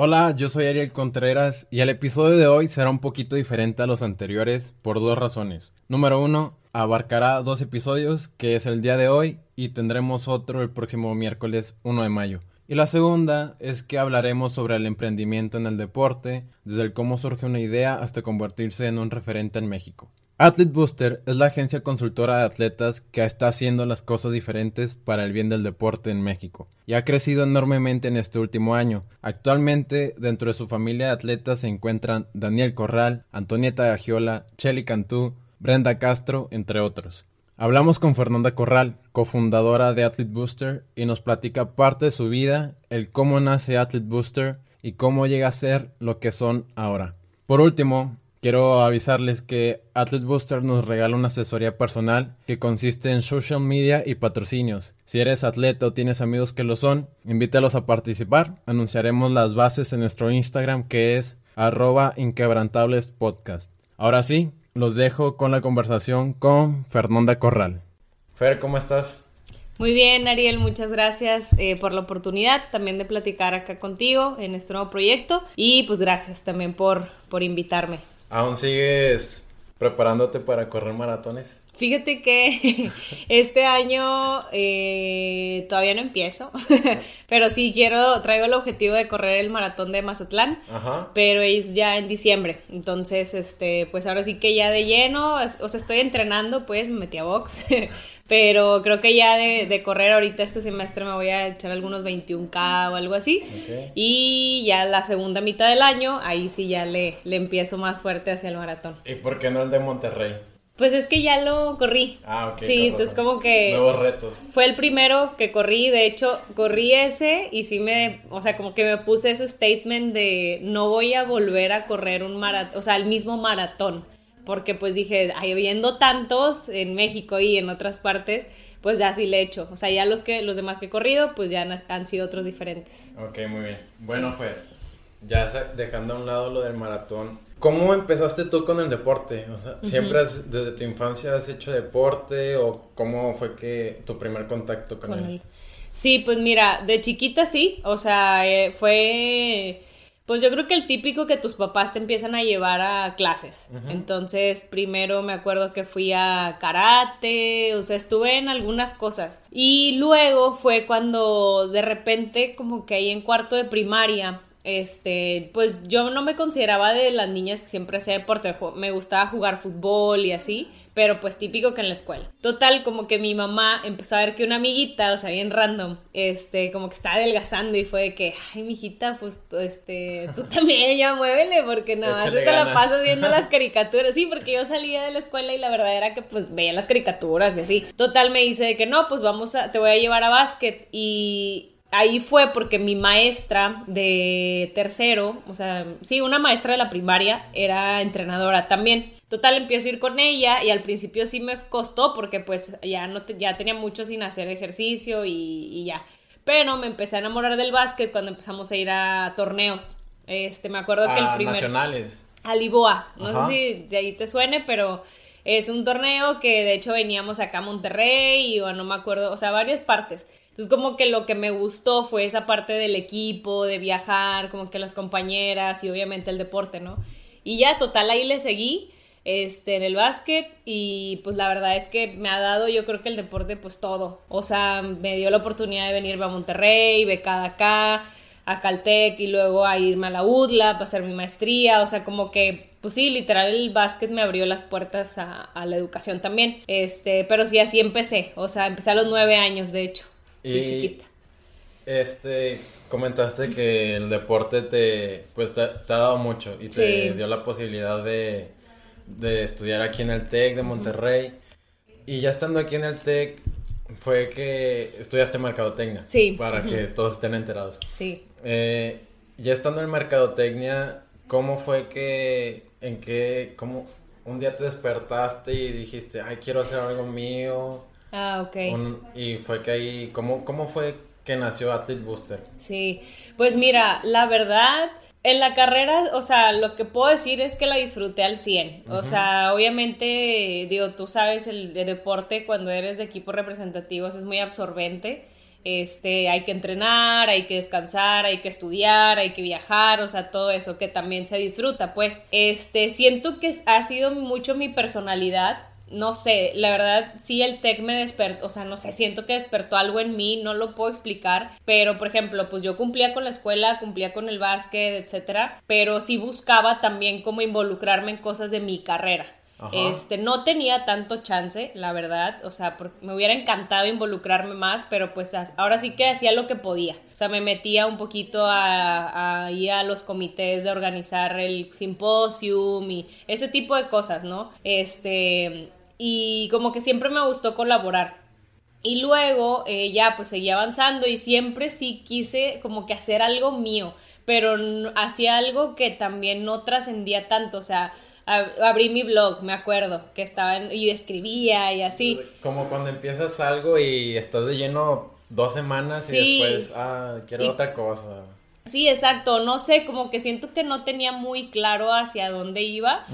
Hola, yo soy Ariel Contreras y el episodio de hoy será un poquito diferente a los anteriores por dos razones. Número uno, abarcará dos episodios, que es el día de hoy, y tendremos otro el próximo miércoles 1 de mayo. Y la segunda es que hablaremos sobre el emprendimiento en el deporte, desde el cómo surge una idea hasta convertirse en un referente en México. Athlete Booster es la agencia consultora de atletas que está haciendo las cosas diferentes para el bien del deporte en México y ha crecido enormemente en este último año. Actualmente, dentro de su familia de atletas se encuentran Daniel Corral, Antonieta Agiola, Chelly Cantú, Brenda Castro, entre otros. Hablamos con Fernanda Corral, cofundadora de Athlete Booster, y nos platica parte de su vida, el cómo nace Athlete Booster y cómo llega a ser lo que son ahora. Por último, Quiero avisarles que Athlete Booster nos regala una asesoría personal que consiste en social media y patrocinios. Si eres atleta o tienes amigos que lo son, invítalos a participar. Anunciaremos las bases en nuestro Instagram que es arroba inquebrantablespodcast. Ahora sí, los dejo con la conversación con Fernanda Corral. Fer, ¿cómo estás? Muy bien, Ariel, muchas gracias eh, por la oportunidad también de platicar acá contigo en este nuevo proyecto y pues gracias también por, por invitarme. ¿Aún sigues preparándote para correr maratones? Fíjate que este año eh, todavía no empiezo, pero sí quiero, traigo el objetivo de correr el maratón de Mazatlán, pero es ya en diciembre, entonces, este, pues ahora sí que ya de lleno, o sea, estoy entrenando, pues me metí a box, pero creo que ya de, correr ahorita este semestre me voy a echar algunos 21K o algo así, y ya la segunda mitad del año, ahí sí ya le, le empiezo más fuerte hacia el maratón. ¿Y por qué no el de Monterrey? Pues es que ya lo corrí. Ah, ok. Sí, entonces como que... Nuevos retos. Fue el primero que corrí, de hecho, corrí ese y sí me, o sea, como que me puse ese statement de no voy a volver a correr un maratón, o sea, el mismo maratón, porque pues dije, habiendo tantos en México y en otras partes, pues ya sí le he hecho. O sea, ya los, que, los demás que he corrido, pues ya han, sido otros diferentes. Ok, muy bien. Bueno, fue, ya dejando a un lado lo del maratón, ¿Cómo empezaste tú con el deporte? O sea, ¿siempre desde tu infancia has hecho deporte o cómo fue que tu primer contacto con, él? Sí, pues mira, de chiquita sí, o sea, eh, fue, pues yo creo que el típico que tus papás te empiezan a llevar a clases. Entonces, primero me acuerdo que fui a karate, o sea, estuve en algunas cosas. Y luego fue cuando de repente, como que ahí en cuarto de primaria, este, pues yo no me consideraba de las niñas que siempre hacía deporte, me gustaba jugar fútbol y así, pero pues típico que en la escuela. Total, como que mi mamá empezó a ver que una amiguita, o sea, bien random, este, como que estaba adelgazando y fue de que, ay, mijita, pues, este, tú también ya muévele, porque no, más te la pasas viendo las caricaturas. Sí, porque yo salía de la escuela y la verdad era que, pues, veía las caricaturas y así. Total, me dice de que no, pues vamos a, te voy a llevar a básquet y ahí fue porque mi maestra de tercero, o sea, sí, una maestra de la primaria, era entrenadora también. Total, empiezo a ir con ella y al principio sí me costó porque pues ya, no ya tenía mucho sin hacer ejercicio y, ya. Pero me empecé a enamorar del básquet cuando empezamos a ir a torneos. Este, me acuerdo que el primer... nacionales. A Liboa. No sé si de ahí te suene, pero es un torneo que de hecho veníamos acá a Monterrey o no me acuerdo, o sea, varias partes. Entonces como que lo que me gustó fue esa parte del equipo, de viajar, como que las compañeras y obviamente el deporte, ¿no? Y ya total ahí le seguí este, en el básquet y pues la verdad es que me ha dado yo creo que el deporte pues todo. O sea, me dio la oportunidad de venirme a Monterrey, becada acá, a Caltech y luego a irme a la UDLA para hacer mi maestría. O sea, como que pues sí, literal el básquet me abrió las puertas a, la educación también. Este, pero sí, así empecé. O sea, empecé a los nueve años, de hecho. Sí, chiquita. Este, comentaste que el deporte te, pues te, ha dado mucho y te dio la posibilidad de, de, estudiar aquí en el TEC de Monterrey. Y ya estando aquí en el TEC, fue que estudiaste mercadotecnia. Sí. Para que todos estén enterados. Sí. Eh, ya estando en mercadotecnia, ¿cómo fue que, en qué, cómo, un día te despertaste y dijiste, ay, quiero hacer algo mío? Ah, ok. y fue que ahí, ¿cómo, ¿cómo fue que nació Athlete Booster? Sí, pues mira, la verdad, en la carrera, o sea, lo que puedo decir es que la disfruté al 100. O sea, obviamente, digo, tú sabes, el, deporte cuando eres de equipos representativos es muy absorbente. este, hay que entrenar, hay que descansar, hay que estudiar, hay que viajar, o sea, todo eso que también se disfruta, pues, este, siento que ha sido mucho mi personalidad, no sé, la verdad sí el tech me despertó, o sea, no sé, siento que despertó algo en mí, no lo puedo explicar, pero por ejemplo, pues yo cumplía con la escuela, cumplía con el básquet, etcétera, pero sí buscaba también como involucrarme en cosas de mi carrera. Este, no tenía tanto chance, la verdad, o sea, me hubiera encantado involucrarme más, pero pues ahora sí que hacía lo que podía. O sea, me metía un poquito a, a, a los comités de organizar el simposium y ese tipo de cosas, ¿no? Este, y como que siempre me gustó colaborar. Y luego eh, ya pues seguí avanzando y siempre sí quise como que hacer algo mío, pero hacía algo que también no trascendía tanto, o sea, abrí mi blog, me acuerdo, que estaba y escribía y así. Como cuando empiezas algo y estás de lleno dos semanas y después, ah, quiero otra cosa. Sí, exacto, no sé, como que siento que no tenía muy claro hacia dónde iba,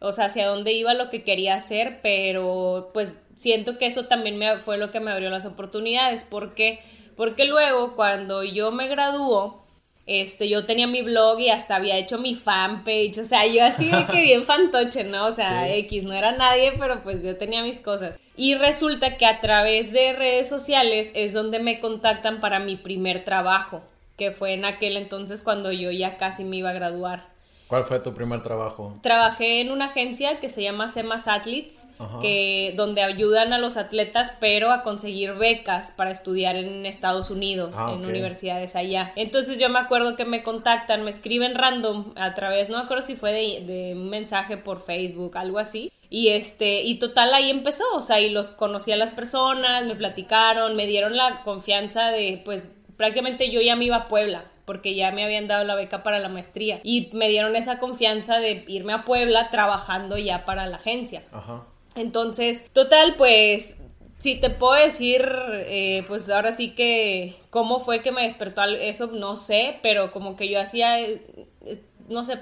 o sea, hacia dónde iba lo que quería hacer, pero pues siento que eso también me, fue lo que me abrió las oportunidades, porque, porque luego cuando yo me graduó, este, yo tenía mi blog y hasta había hecho mi fanpage, o sea, yo así de que bien fantoche, ¿no? O sea, X, no era nadie, pero pues yo tenía mis cosas. Y resulta que a través de redes sociales es donde me contactan para mi primer trabajo que fue en aquel entonces cuando yo ya casi me iba a graduar. ¿Cuál fue tu primer trabajo? Trabajé en una agencia que se llama Semas Athletes, que, donde ayudan a los atletas, pero a conseguir becas para estudiar en Estados Unidos, ah, en universidades allá. Entonces yo me acuerdo que me contactan, me escriben random a través, no me acuerdo si fue de, de un mensaje por Facebook, algo así. Y este, y total ahí empezó, o sea, y los conocí a las personas, me platicaron, me dieron la confianza de, pues, prácticamente yo ya me iba a Puebla porque ya me habían dado la beca para la maestría y me dieron esa confianza de irme a Puebla trabajando ya para la agencia. Ajá. Entonces, total, pues si te puedo decir, eh, pues ahora sí que cómo fue que me despertó eso, no sé, pero como que yo hacía, eh, no sé,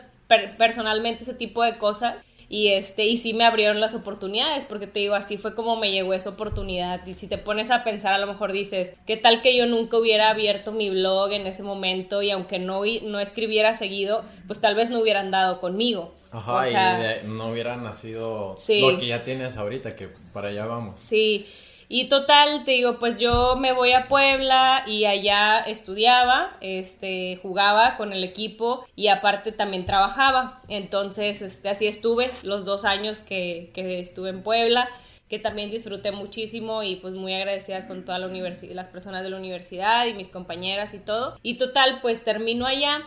personalmente ese tipo de cosas y este y sí me abrieron las oportunidades porque te digo así fue como me llegó esa oportunidad. Y si te pones a pensar a lo mejor dices qué tal que yo nunca hubiera abierto mi blog en ese momento y aunque no no escribiera seguido pues tal vez no hubieran dado conmigo. Ajá, y no hubiera nacido lo que ya tienes ahorita, que para allá vamos. Sí, y total, te digo, pues yo me voy a Puebla y allá estudiaba, este, jugaba con el equipo y aparte también trabajaba. Entonces, este, así estuve los dos años que, que estuve en Puebla que también disfruté muchísimo y pues muy agradecida con toda la las personas de la universidad y mis compañeras y todo. Y total, pues termino allá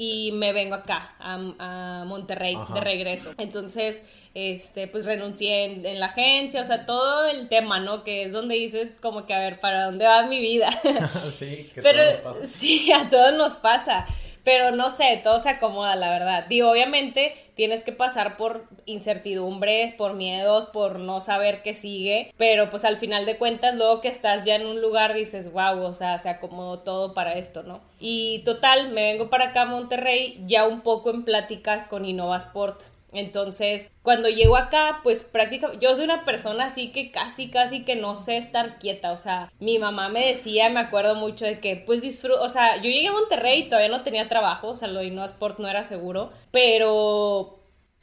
y me vengo acá a, Monterrey de regreso. Entonces, este, pues renuncié en, la agencia, o sea, todo el tema, ¿no? Que es donde dices como que, a ver, ¿para dónde va mi vida? sí, que Pero, nos pasa. Sí, a todos nos pasa. Pero no sé, todo se acomoda, la verdad. Digo, obviamente tienes que pasar por incertidumbres, por miedos, por no saber qué sigue, pero pues al final de cuentas, luego que estás ya en un lugar, dices, wow, o sea, se acomodó todo para esto, ¿no? Y total, me vengo para acá a Monterrey ya un poco en pláticas con Innovasport entonces, cuando llego acá, pues prácticamente, yo soy una persona así que casi, casi que no sé estar quieta. O sea, mi mamá me decía, me acuerdo mucho de que, pues disfruto, o sea, yo llegué a Monterrey y todavía no tenía trabajo, o sea, lo de no Sport no era seguro, pero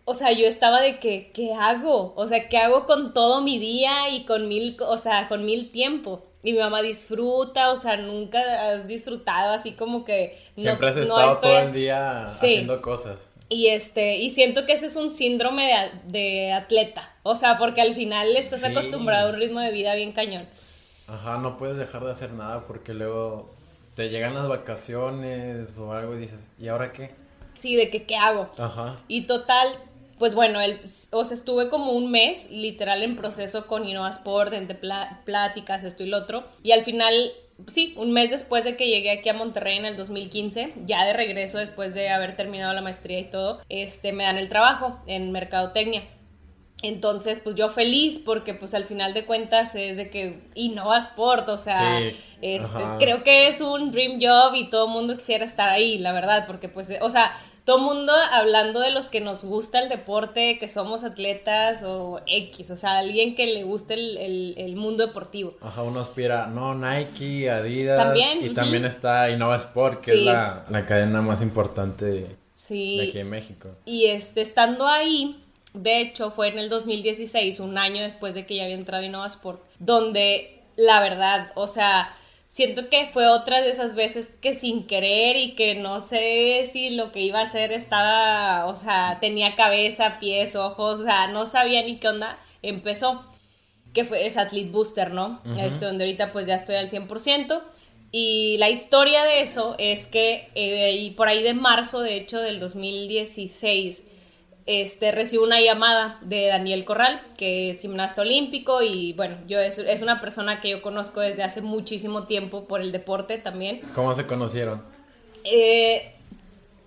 o sea, yo estaba de que, ¿qué hago? O sea, ¿qué hago con todo mi día y con mil, o sea, con mil tiempo? Y mi mamá disfruta, o sea, nunca has disfrutado así como que... Siempre has estado todo el día haciendo cosas. Y este, y siento que ese es un síndrome de, atleta. O sea, porque al final estás acostumbrado a un ritmo de vida bien cañón. Ajá, no puedes dejar de hacer nada porque luego te llegan las vacaciones o algo y dices, ¿y ahora qué? Sí, de que qué hago. Ajá. Y total, pues bueno, el, o sea, estuve como un mes literal en proceso con Innova Sport, entre pláticas, esto y lo otro. Y al final sí, un mes después de que llegué aquí a Monterrey en el 2015, ya de regreso después de haber terminado la maestría y todo, este, me dan el trabajo en mercadotecnia. Entonces, pues yo feliz porque pues al final de cuentas es de que Innova Sport, o sea, este, creo que es un dream job y todo el mundo quisiera estar ahí, la verdad, porque pues, o sea, todo el mundo hablando de los que nos gusta el deporte, que somos atletas o X, o sea, alguien que le guste el, mundo deportivo. Ajá, uno aspira, no, Nike, Adidas. También. Y también está Innova Sport, que es la, cadena más importante de aquí en México. Y este, estando ahí de hecho, fue en el 2016, un año después de que ya había entrado Innova Sport, donde la verdad, o sea, siento que fue otra de esas veces que sin querer y que no sé si lo que iba a hacer estaba, o sea, tenía cabeza, pies, ojos, o sea, no sabía ni qué onda, empezó, que fue ese Athlete Booster, ¿no? este, donde ahorita pues ya estoy al 100%. Y la historia de eso es que eh, y por ahí de marzo, de hecho, del 2016, este, recibo una llamada de Daniel Corral, que es gimnasta olímpico y bueno, yo es, una persona que yo conozco desde hace muchísimo tiempo por el deporte también. ¿Cómo se conocieron? Eh,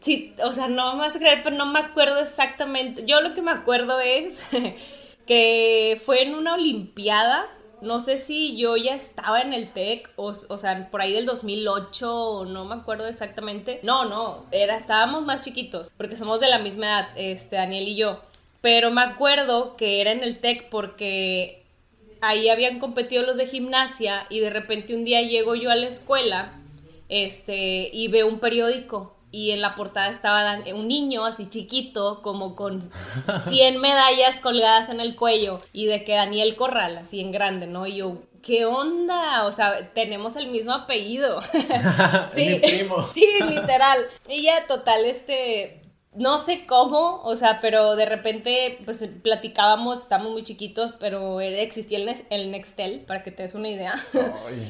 sí, o sea, no me vas a creer, pero no me acuerdo exactamente. Yo lo que me acuerdo es que fue en una olimpiada no sé si yo ya estaba en el TEC, o, o sea, por ahí del 2008, no me acuerdo exactamente. No, no, era, estábamos más chiquitos, porque somos de la misma edad, este, Daniel y yo. Pero me acuerdo que era en el TEC porque ahí habían competido los de gimnasia y de repente un día llego yo a la escuela este, y veo un periódico y en la portada estaba un niño así chiquito, como con 100 medallas colgadas en el cuello, y de que Daniel Corral, así en grande, ¿no? Y yo, ¿qué onda? O sea, tenemos el mismo apellido. sí, primo. sí, literal. Y ya, total, este, no sé cómo, o sea, pero de repente, pues platicábamos, estamos muy chiquitos, pero existía el, Nextel, para que te des una idea.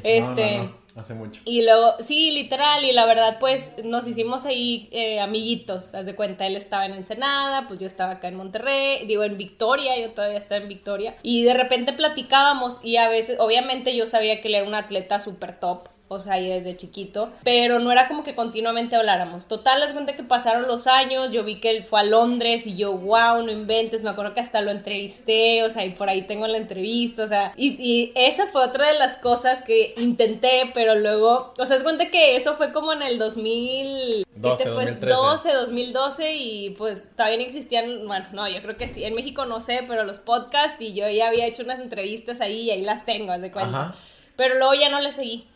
este. Hace mucho. Y luego, sí, literal, y la verdad, pues nos hicimos ahí eh, amiguitos, haz de cuenta, él estaba en Ensenada, pues yo estaba acá en Monterrey, digo, en Victoria, yo todavía estaba en Victoria, y de repente platicábamos, y a veces, obviamente yo sabía que él era un atleta súper top, o sea, y desde chiquito, pero no era como que continuamente habláramos. Total, las cuenta que pasaron los años, yo vi que él fue a Londres y yo, wow, no inventes, me acuerdo que hasta lo entrevisté, o sea, y por ahí tengo la entrevista, o sea, y, esa fue otra de las cosas que intenté, pero luego, o sea, es cuenta que eso fue como en el 2012, 2012, 2012 y pues todavía no existían, bueno, no, yo creo que sí, en México no sé, pero los podcasts y yo ya había hecho unas entrevistas ahí y ahí las tengo, haz de cuenta. Pero luego ya no le seguí.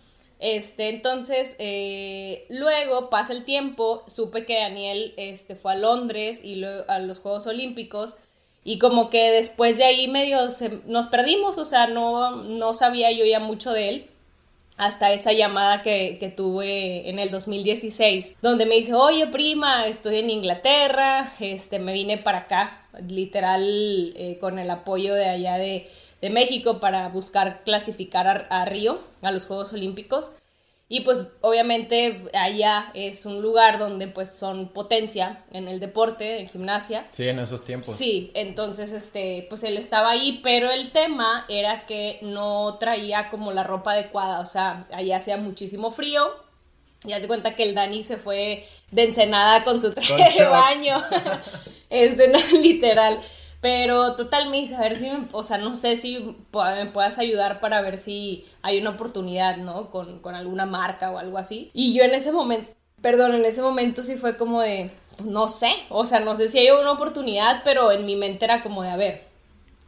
Este, entonces, eh, luego pasa el tiempo, supe que Daniel este, fue a Londres y luego a los Juegos Olímpicos y como que después de ahí medio nos perdimos, o sea, no, no sabía yo ya mucho de él hasta esa llamada que, que, tuve en el 2016, donde me dice, oye prima, estoy en Inglaterra, este, me vine para acá, literal, eh, con el apoyo de allá de, de México para buscar clasificar a, Río, a los Juegos Olímpicos. Y pues obviamente allá es un lugar donde pues son potencia en el deporte, en gimnasia. Sí, en esos tiempos. Sí, entonces este, pues él estaba ahí, pero el tema era que no traía como la ropa adecuada, o sea, allá hacía muchísimo frío. Y hace cuenta que el Dani se fue de Ensenada con su traje de baño. es de no, literal. Pero total me dice, a ver si, o sea, no sé si me puedas ayudar para ver si hay una oportunidad, ¿no? Con, con alguna marca o algo así. Y yo en ese momento, perdón, en ese momento sí fue como de, pues no sé, o sea, no sé si hay una oportunidad, pero en mi mente era como de, a ver,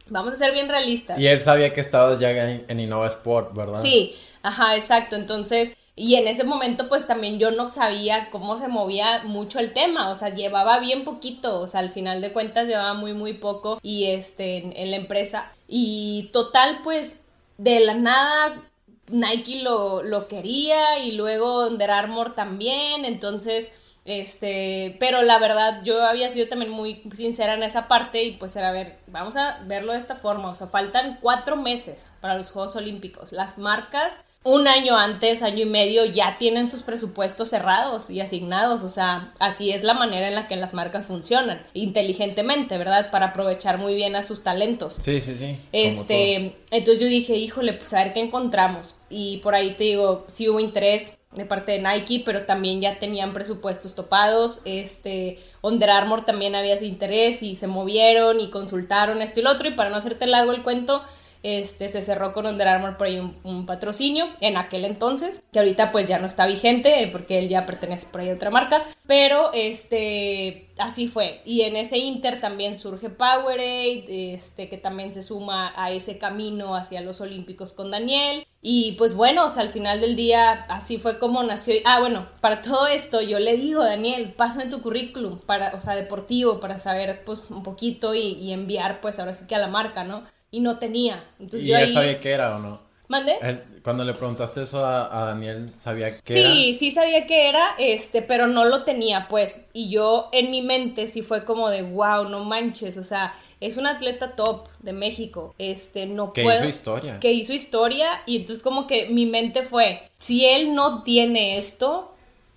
vamos a ser bien realistas. Y él sabía que estabas ya en, en Innova Sport, ¿verdad? Sí, ajá, exacto. Entonces, y en ese momento pues también yo no sabía cómo se movía mucho el tema, o sea, llevaba bien poquito, o sea, al final de cuentas llevaba muy muy poco y este en, la empresa y total pues de la nada Nike lo, lo quería y luego Under Armour también, entonces este, pero la verdad yo había sido también muy sincera en esa parte y pues era, a ver, vamos a verlo de esta forma, o sea, faltan cuatro meses para los Juegos Olímpicos. Las marcas un año antes, año y medio, ya tienen sus presupuestos cerrados y asignados. O sea, así es la manera en la que las marcas funcionan, inteligentemente, ¿verdad? Para aprovechar muy bien a sus talentos. Sí, sí, sí. Este, entonces yo dije, híjole, pues a ver qué encontramos. Y por ahí te digo, sí hubo interés de parte de Nike, pero también ya tenían presupuestos topados. Este, Under Armour también había ese interés y se movieron y consultaron esto y lo otro. Y para no hacerte largo el cuento, este, se cerró con Under Armour por ahí un, patrocinio en aquel entonces, que ahorita pues ya no está vigente eh, porque él ya pertenece por ahí a otra marca, pero este, así fue. Y en ese Inter también surge Powerade, este, que también se suma a ese camino hacia los Olímpicos con Daniel. Y pues bueno, al final del día así fue como nació. Ah, bueno, para todo esto yo le digo, Daniel, pásame tu currículum, para, o sea, deportivo, para saber pues un poquito y, y enviar pues ahora sí que a la marca, ¿no? Y no tenía. Entonces, ¿Y yo él sabía qué era o no? ¿Mande? cuando le preguntaste eso a, Daniel, ¿sabía qué sí, era? Sí, sí sabía qué era, este, pero no lo tenía, pues. Y yo en mi mente sí fue como de, wow, no manches, o sea, es un atleta top de México, este, no que puedo... Que hizo historia. Que hizo historia, y entonces como que mi mente fue, si él no tiene esto,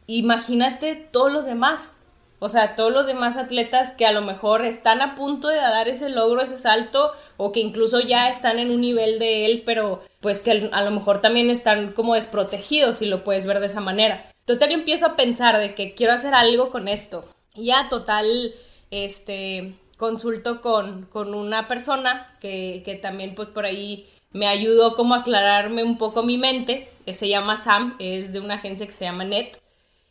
imagínate todos los demás. O sea, todos los demás atletas que a lo mejor están a punto de dar ese logro, ese salto, o que incluso ya están en un nivel de él, pero pues que a lo mejor también están como desprotegidos, si lo puedes ver de esa manera. Total, yo empiezo a pensar de que quiero hacer algo con esto. Ya, total, este, consulto con, con una persona que, que también pues por ahí me ayudó como a aclararme un poco mi mente, se llama Sam, es de una agencia que se llama NET.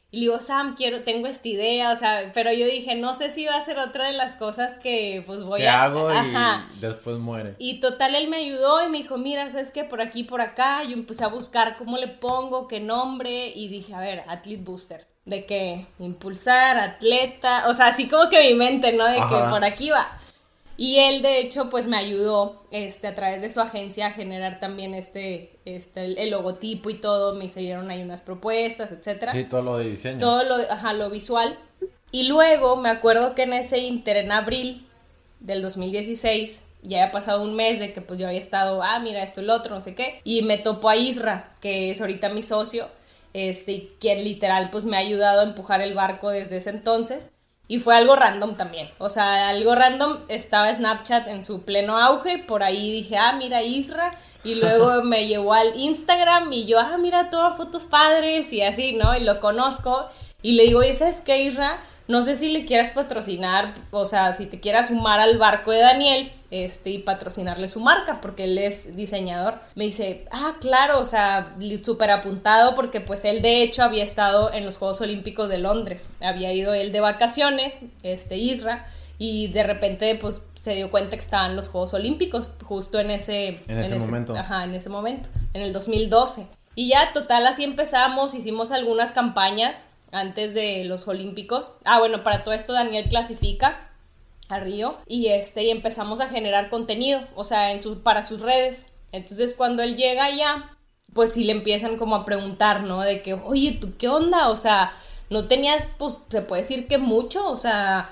Y le digo, Sam, quiero, tengo esta idea, o sea, pero yo dije, no sé si va a ser otra de las cosas que pues voy a hago y después muere. Y total, él me ayudó y me dijo, mira, ¿sabes qué? Por aquí, por acá, yo empecé a buscar cómo le pongo, qué nombre, y dije, a ver, Athlete Booster, de que impulsar, atleta, o sea, así como que mi mente, ¿no? De que por aquí va. Y él, de hecho, pues me ayudó este, a través de su agencia a generar también este, este el, logotipo y todo. Me hicieron ahí unas propuestas, etcétera. Sí, todo lo de diseño. Todo lo, ajá, lo visual. Y luego me acuerdo que en ese Inter en abril del 2016 ya había pasado un mes de que pues yo había estado, ah, mira esto, el otro, no sé qué. Y me topó a Isra, que es ahorita mi socio, este, quien literal pues me ha ayudado a empujar el barco desde ese entonces. Y fue algo random también. O sea, algo random. Estaba Snapchat en su pleno auge. Por ahí dije, ah, mira Isra. Y luego me llevó al Instagram y yo, ah, mira, todas fotos padres y así, ¿no? Y lo conozco. Y le digo, oye, ¿sabes qué, Isra? No sé si le quieras patrocinar, o sea, si te quieras sumar al barco de Daniel este, y patrocinarle su marca, porque él es diseñador. Me dice, ah, claro, o sea, súper apuntado, porque pues él de hecho había estado en los Juegos Olímpicos de Londres. Había ido él de vacaciones, este, Isra, y de repente pues se dio cuenta que estaban los Juegos Olímpicos justo en ese, en ese momento. Ajá, en ese momento, en el 2012. Y ya, total, así empezamos, hicimos algunas campañas antes de los Olímpicos. Ah, bueno, para todo esto Daniel clasifica a Río y este y empezamos a generar contenido, o sea, en para sus redes. Entonces, cuando él llega allá, pues sí le empiezan como a preguntar, ¿no? De que, "Oye, ¿tú qué onda?" O sea, no tenías pues se puede decir que mucho, o sea,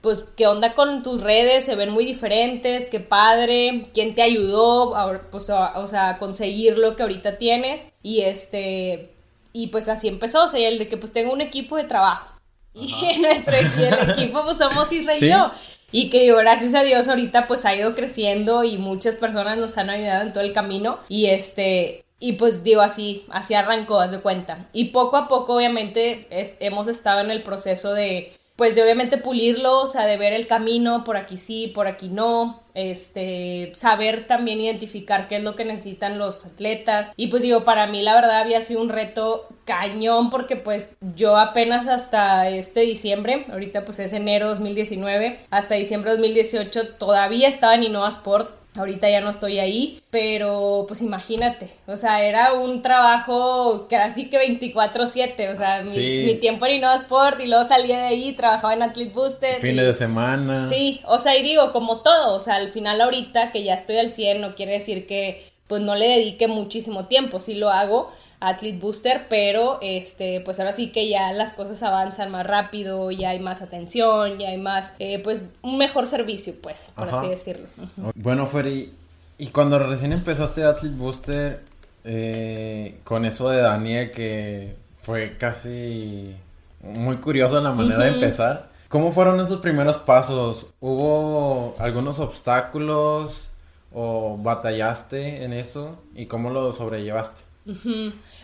pues qué onda con tus redes, se ven muy diferentes, qué padre, quién te ayudó, pues, o sea, a conseguir lo que ahorita tienes y este y pues así empezó, o sea, el de que pues tengo un equipo de trabajo. Y nuestro el equipo pues somos Isra y yo. Y que digo, gracias a Dios ahorita pues ha ido creciendo y muchas personas nos han ayudado en todo el camino. Y este, y pues digo así, así arrancó, haz de cuenta. Y poco a poco obviamente hemos estado en el proceso de pues de obviamente pulirlo, o sea, de ver el camino, por aquí sí, por aquí no, este, saber también identificar qué es lo que necesitan los atletas. Y pues digo, para mí la verdad había sido un reto cañón porque pues yo apenas hasta este diciembre, ahorita pues es enero 2019, hasta diciembre 2018 todavía estaba en Innova Sport Ahorita ya no estoy ahí, pero pues imagínate, o sea, era un trabajo casi que 24/7, o sea, mi tiempo en Innova Sport y luego salía de ahí, trabajaba en Athlete Booster. Fines de semana. Sí, o sea, y digo, como todo, o sea, al final ahorita que ya estoy al 100 no quiere decir que pues no le dedique muchísimo tiempo, sí lo hago, Athlete Booster, pero este, pues ahora sí que ya las cosas avanzan más rápido, ya hay más atención, ya hay más, eh, pues un mejor servicio, pues, por así decirlo. Bueno, Feri, y cuando recién empezaste Athlete Booster, eh, con eso de Daniel que fue casi muy curioso la manera de empezar. ¿Cómo fueron esos primeros pasos? ¿Hubo algunos obstáculos o batallaste en eso? ¿Y cómo lo sobrellevaste?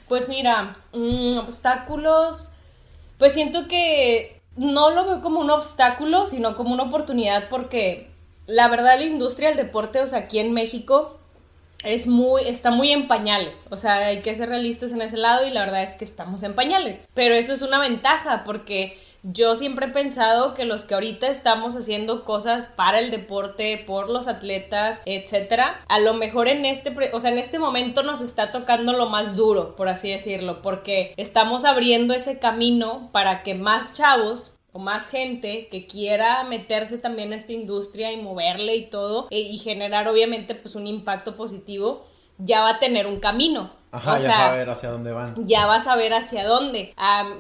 Pues mira, mm, obstáculos, pues siento que no lo veo como un obstáculo, sino como una oportunidad porque la verdad la industria del deporte, o sea, aquí en México es muy, está muy en pañales, o sea, hay que ser realistas en ese lado y la verdad es que estamos en pañales, pero eso es una ventaja porque yo siempre he pensado que los que ahorita estamos haciendo cosas para el deporte, por los atletas, etcétera, a lo mejor en este, o sea, en este momento nos está tocando lo más duro, por así decirlo, porque estamos abriendo ese camino para que más chavos o más gente que quiera meterse también a esta industria y moverle y todo e, y generar obviamente pues un impacto positivo ya va a tener un camino Ajá, ya saber hacia dónde van. Ya vas a ver hacia dónde.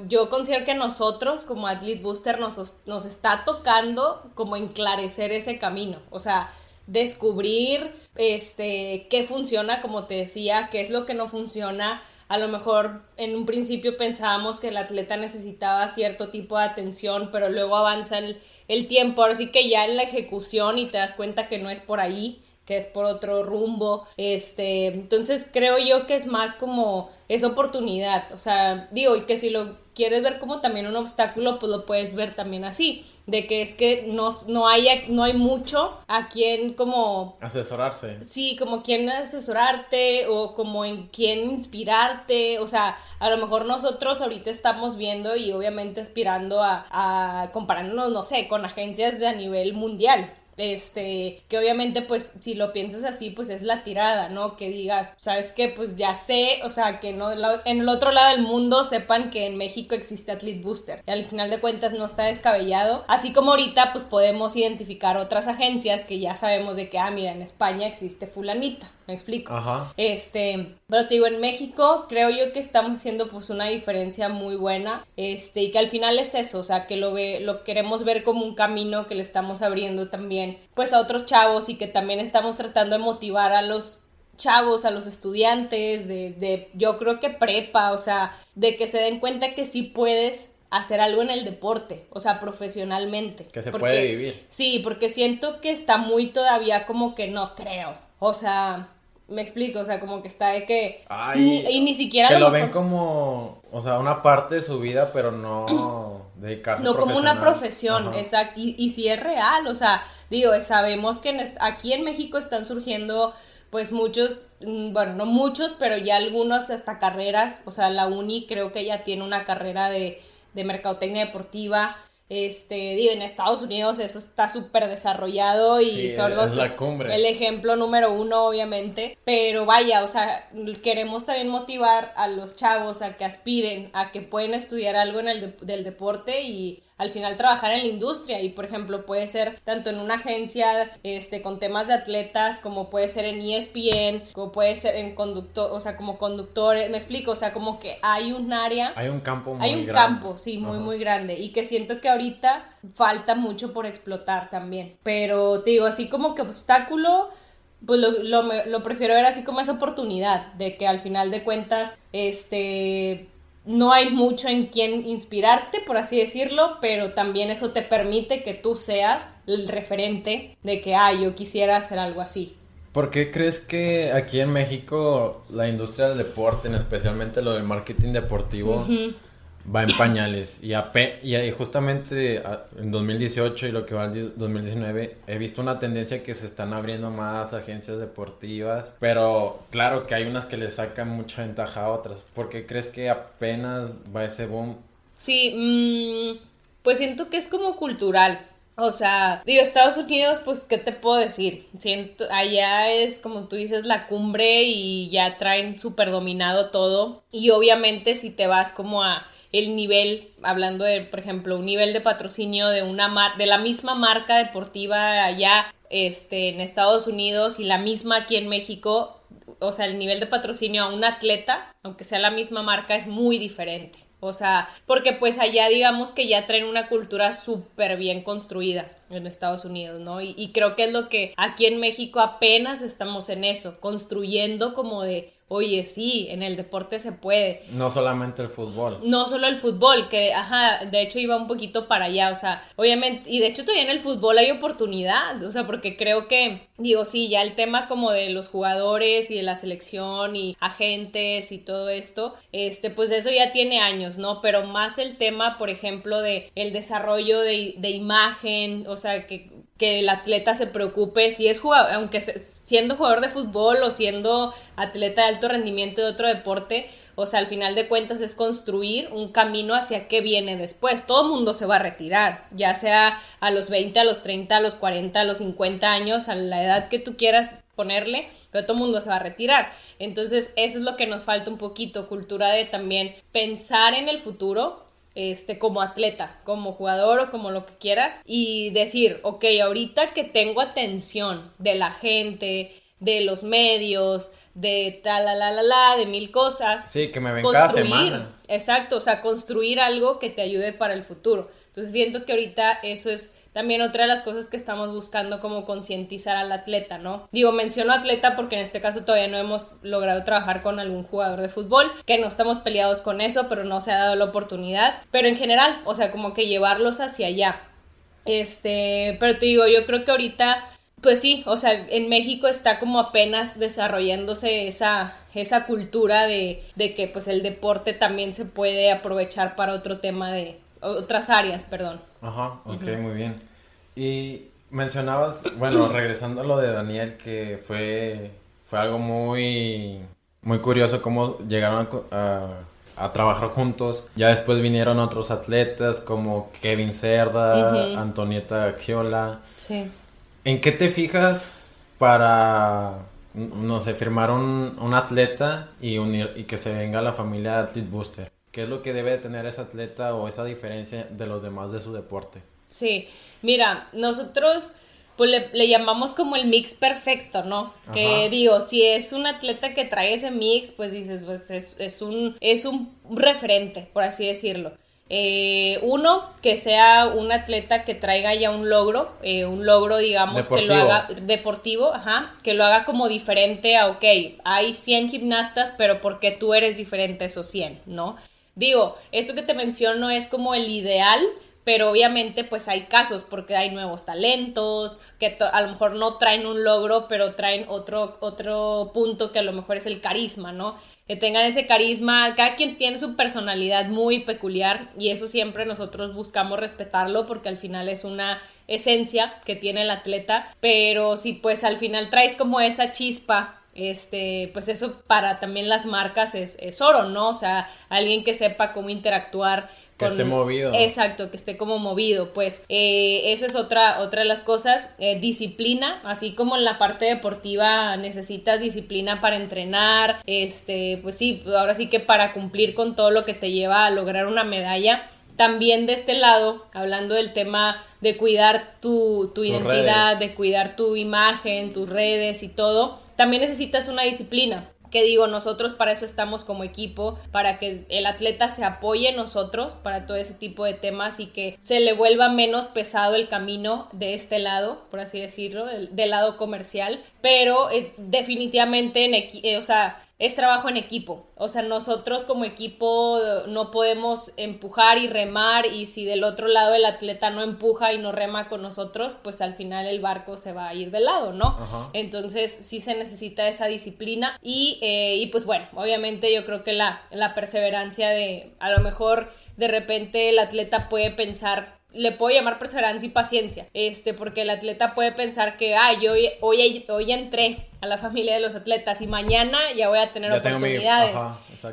yo considero que nosotros, como Athlete Booster, nos, nos está tocando como enclarecer ese camino. O sea, descubrir este, qué funciona, como te decía, qué es lo que no funciona. A lo mejor en un principio pensábamos que el atleta necesitaba cierto tipo de atención, pero luego avanza el, el tiempo. Ahora sí que ya en la ejecución y te das cuenta que no es por ahí que es por otro rumbo. Este, entonces creo yo que es más como esa oportunidad. O sea, digo, y que si lo quieres ver como también un obstáculo, pues lo puedes ver también así. De que es que no, no, hay, no hay mucho a quien como... Asesorarse. Sí, como quien asesorarte o como en quien inspirarte. O sea, a lo mejor nosotros ahorita estamos viendo y obviamente aspirando a, a comparándonos, no sé, con agencias de a nivel mundial este, que obviamente pues si lo piensas así pues es la tirada, ¿no? Que digas, ¿sabes qué? Pues ya sé, o sea, que no en el otro lado del mundo sepan que en México existe Athlete Booster. Y al final de cuentas no está descabellado. Así como ahorita pues podemos identificar otras agencias que ya sabemos de que, ah, mira, en España existe fulanita. ¿Me explico? Ajá. Este, pero te digo, en México creo yo que estamos haciendo pues una diferencia muy buena, este, y que al final es eso, o sea, que lo, ve, lo queremos ver como un camino que le estamos abriendo también pues a otros chavos y que también estamos tratando de motivar a los chavos, a los estudiantes de, de yo creo que prepa, o sea, de que se den cuenta que sí puedes hacer algo en el deporte, o sea, profesionalmente. Que se puede vivir. Sí, porque siento que está muy todavía como que no creo. O sea, me explico, o sea, como que está de que... y ni siquiera... Que lo, ven como, o sea, una parte de su vida, pero no dedicarse No como una profesión, exacto. Y, y si es real, o sea, digo, sabemos que aquí en México están surgiendo pues muchos, mm, bueno, no muchos, pero ya algunos hasta carreras, o sea, la uni creo que ya tiene una carrera de, de mercadotecnia deportiva, este, digo, en Estados Unidos eso está súper desarrollado y son los, el ejemplo número uno, obviamente. Pero vaya, o sea, queremos también motivar a los chavos a que aspiren, a que pueden estudiar algo en el del deporte y al final trabajar en la industria y por ejemplo puede ser tanto en una agencia este con temas de atletas como puede ser en ESPN como puede ser en conductor o sea como conductores me explico o sea como que hay un área hay un campo muy hay un campo sí muy muy grande y que siento que ahorita falta mucho por explotar también pero te digo así como que obstáculo pues lo, lo, lo prefiero ver así como esa oportunidad de que al final de cuentas este no hay mucho en quien inspirarte, por así decirlo, pero también eso te permite que tú seas el referente de que, ah, yo quisiera hacer algo así. ¿Por qué crees que aquí en México la industria del deporte, especialmente lo del marketing deportivo, va en pañales. Y, y justamente en 2018 y lo que va al 2019 he visto una tendencia que se están abriendo más agencias deportivas. Pero claro que hay unas que le sacan mucha ventaja a otras. ¿Por qué crees que apenas va ese boom? Sí, mm, pues siento que es como cultural. O sea, digo, Estados Unidos, pues, ¿qué te puedo decir? Siento, allá es, como tú dices, la cumbre y ya traen súper dominado todo. Y obviamente si te vas como a el nivel, hablando de, por ejemplo, un nivel de patrocinio de una de la misma marca deportiva allá este, en Estados Unidos y la misma aquí en México, o sea, el nivel de patrocinio a un atleta, aunque sea la misma marca, es muy diferente. O sea, porque pues allá digamos que ya traen una cultura súper bien construida en Estados Unidos, ¿no? Y, y, creo que es lo que aquí en México apenas estamos en eso, construyendo como de oye, sí, en el deporte se puede. No solamente el fútbol. No solo el fútbol, que, ajá, de hecho iba un poquito para allá, o sea, obviamente, y de hecho todavía en el fútbol hay oportunidad, o sea, porque creo que, digo, sí, ya el tema como de los jugadores y de la selección y agentes y todo esto, este, pues eso ya tiene años, ¿no? Pero más el tema, por ejemplo, de el desarrollo de, de imagen, o sea, que que el atleta se preocupe si es jugador, aunque siendo jugador de fútbol o siendo atleta de alto rendimiento de otro deporte, o sea, al final de cuentas es construir un camino hacia qué viene después. Todo mundo se va a retirar, ya sea a los 20, a los 30, a los 40, a los 50 años, a la edad que tú quieras ponerle, pero todo mundo se va a retirar. Entonces, eso es lo que nos falta un poquito, cultura de también pensar en el futuro, este, como atleta, como jugador o como lo que quieras, y decir, ok, ahorita que tengo atención de la gente, de los medios, de tal, la, la, la, la, de mil cosas. Sí, que me ven cada semana. Exacto, o sea, construir algo que te ayude para el futuro. Entonces siento que ahorita eso es también otra de las cosas que estamos buscando como concientizar al atleta, ¿no? Digo, menciono atleta porque en este caso todavía no hemos logrado trabajar con algún jugador de fútbol, que no estamos peleados con eso, pero no se ha dado la oportunidad, pero en general, o sea, como que llevarlos hacia allá. Este, pero te digo, yo creo que ahorita pues sí, o sea, en México está como apenas desarrollándose esa, esa cultura de, de, que pues el deporte también se puede aprovechar para otro tema de otras áreas, perdón. Ajá, ok, muy bien. Y mencionabas, bueno, regresando a lo de Daniel, que fue, fue algo muy, muy curioso cómo llegaron a, trabajar juntos. Ya después vinieron otros atletas como Kevin Cerda, Antonieta Giola. Sí. ¿En qué te fijas para, no sé, firmar un, un atleta y, unir, y que se venga la familia Athlete Booster? ¿Qué es lo que debe tener ese atleta o esa diferencia de los demás de su deporte? Sí, mira, nosotros pues le, llamamos como el mix perfecto, ¿no? Que digo, si es un atleta que trae ese mix, pues dices, pues es, un, es un referente, por así decirlo. Eh, uno, que sea un atleta que traiga ya un logro, eh, un logro, digamos, que lo haga deportivo, ajá, que lo haga como diferente a, ok, hay 100 gimnastas, pero ¿por qué tú eres diferente a esos 100, no? Digo, esto que te menciono es como el ideal, pero obviamente pues hay casos porque hay nuevos talentos que a lo mejor no traen un logro, pero traen otro, otro punto que a lo mejor es el carisma, ¿no? Que tengan ese carisma, cada quien tiene su personalidad muy peculiar y eso siempre nosotros buscamos respetarlo porque al final es una esencia que tiene el atleta, pero si pues al final traes como esa chispa este, pues eso para también las marcas es, oro, ¿no? O sea, alguien que sepa cómo interactuar que esté movido. Exacto, que esté como movido. Pues eh, esa es otra, otra de las cosas. Eh, disciplina, así como en la parte deportiva necesitas disciplina para entrenar. Este, pues sí, ahora sí que para cumplir con todo lo que te lleva a lograr una medalla. También de este lado, hablando del tema de cuidar tu, tu identidad, de cuidar tu imagen, tus redes y todo, también necesitas una disciplina que digo, nosotros para eso estamos como equipo, para que el atleta se apoye en nosotros para todo ese tipo de temas y que se le vuelva menos pesado el camino de este lado, por así decirlo, del, lado comercial, pero eh, definitivamente, en eh, o sea, es trabajo en equipo. O sea, nosotros como equipo no podemos empujar y remar y si del otro lado el atleta no empuja y no rema con nosotros, pues al final el barco se va a ir de lado, ¿no? Entonces sí se necesita esa disciplina y, eh, y pues bueno, obviamente yo creo que la, la perseverancia de a lo mejor de repente el atleta puede pensar le puedo llamar perseverancia y paciencia, este, porque el atleta puede pensar que, ah, yo hoy, hoy, hoy entré a la familia de los atletas y mañana ya voy a tener oportunidades.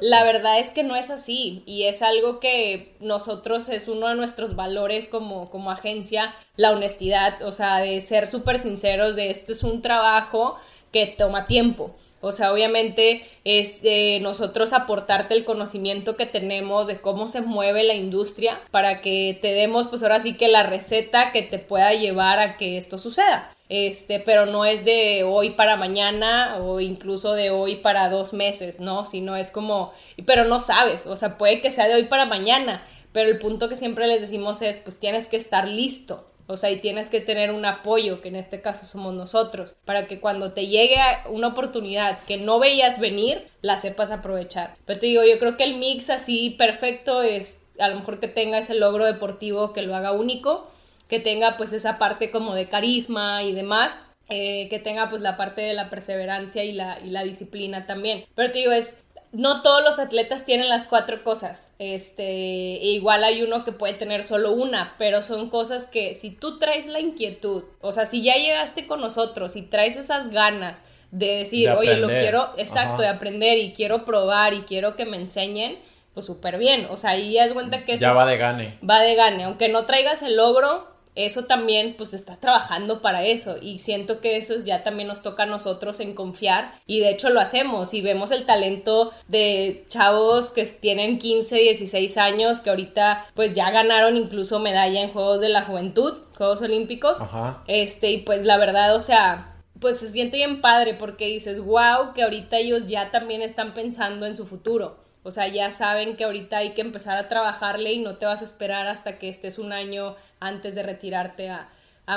la verdad es que no es así y es algo que nosotros es uno de nuestros valores como, como agencia, la honestidad, o sea, de ser súper sinceros de esto es un trabajo que toma tiempo. O sea, obviamente es de nosotros aportarte el conocimiento que tenemos de cómo se mueve la industria para que te demos, pues ahora sí que la receta que te pueda llevar a que esto suceda. Este, pero no es de hoy para mañana o incluso de hoy para dos meses, ¿no? Sino es como, pero no sabes, o sea, puede que sea de hoy para mañana, pero el punto que siempre les decimos es, pues tienes que estar listo O sea, y tienes que tener un apoyo, que en este caso somos nosotros, para que cuando te llegue una oportunidad que no veías venir, la sepas aprovechar. Pero te digo, yo creo que el mix así perfecto es a lo mejor que tenga ese logro deportivo que lo haga único, que tenga pues esa parte como de carisma y demás, eh, que tenga pues la parte de la perseverancia y la, y la disciplina también. Pero te digo, es no todos los atletas tienen las cuatro cosas. Este, e igual hay uno que puede tener solo una, pero son cosas que si tú traes la inquietud, o sea, si ya llegaste con nosotros y traes esas ganas de decir, oye, lo quiero, exacto, de aprender y quiero probar y quiero que me enseñen, pues súper bien. O sea, ahí ya es cuenta que... Ya va de gane. Va de gane. Aunque no traigas el logro, eso también, pues estás trabajando para eso y siento que eso ya también nos toca a nosotros en confiar y de hecho lo hacemos y vemos el talento de chavos que tienen 15, 16 años que ahorita pues ya ganaron incluso medalla en Juegos de la Juventud, Juegos Olímpicos. Ajá. Este, y pues la verdad, o sea, pues se siente bien padre porque dices, wow, que ahorita ellos ya también están pensando en su futuro. O sea, ya saben que ahorita hay que empezar a trabajarle y no te vas a esperar hasta que estés un año antes de retirarte a,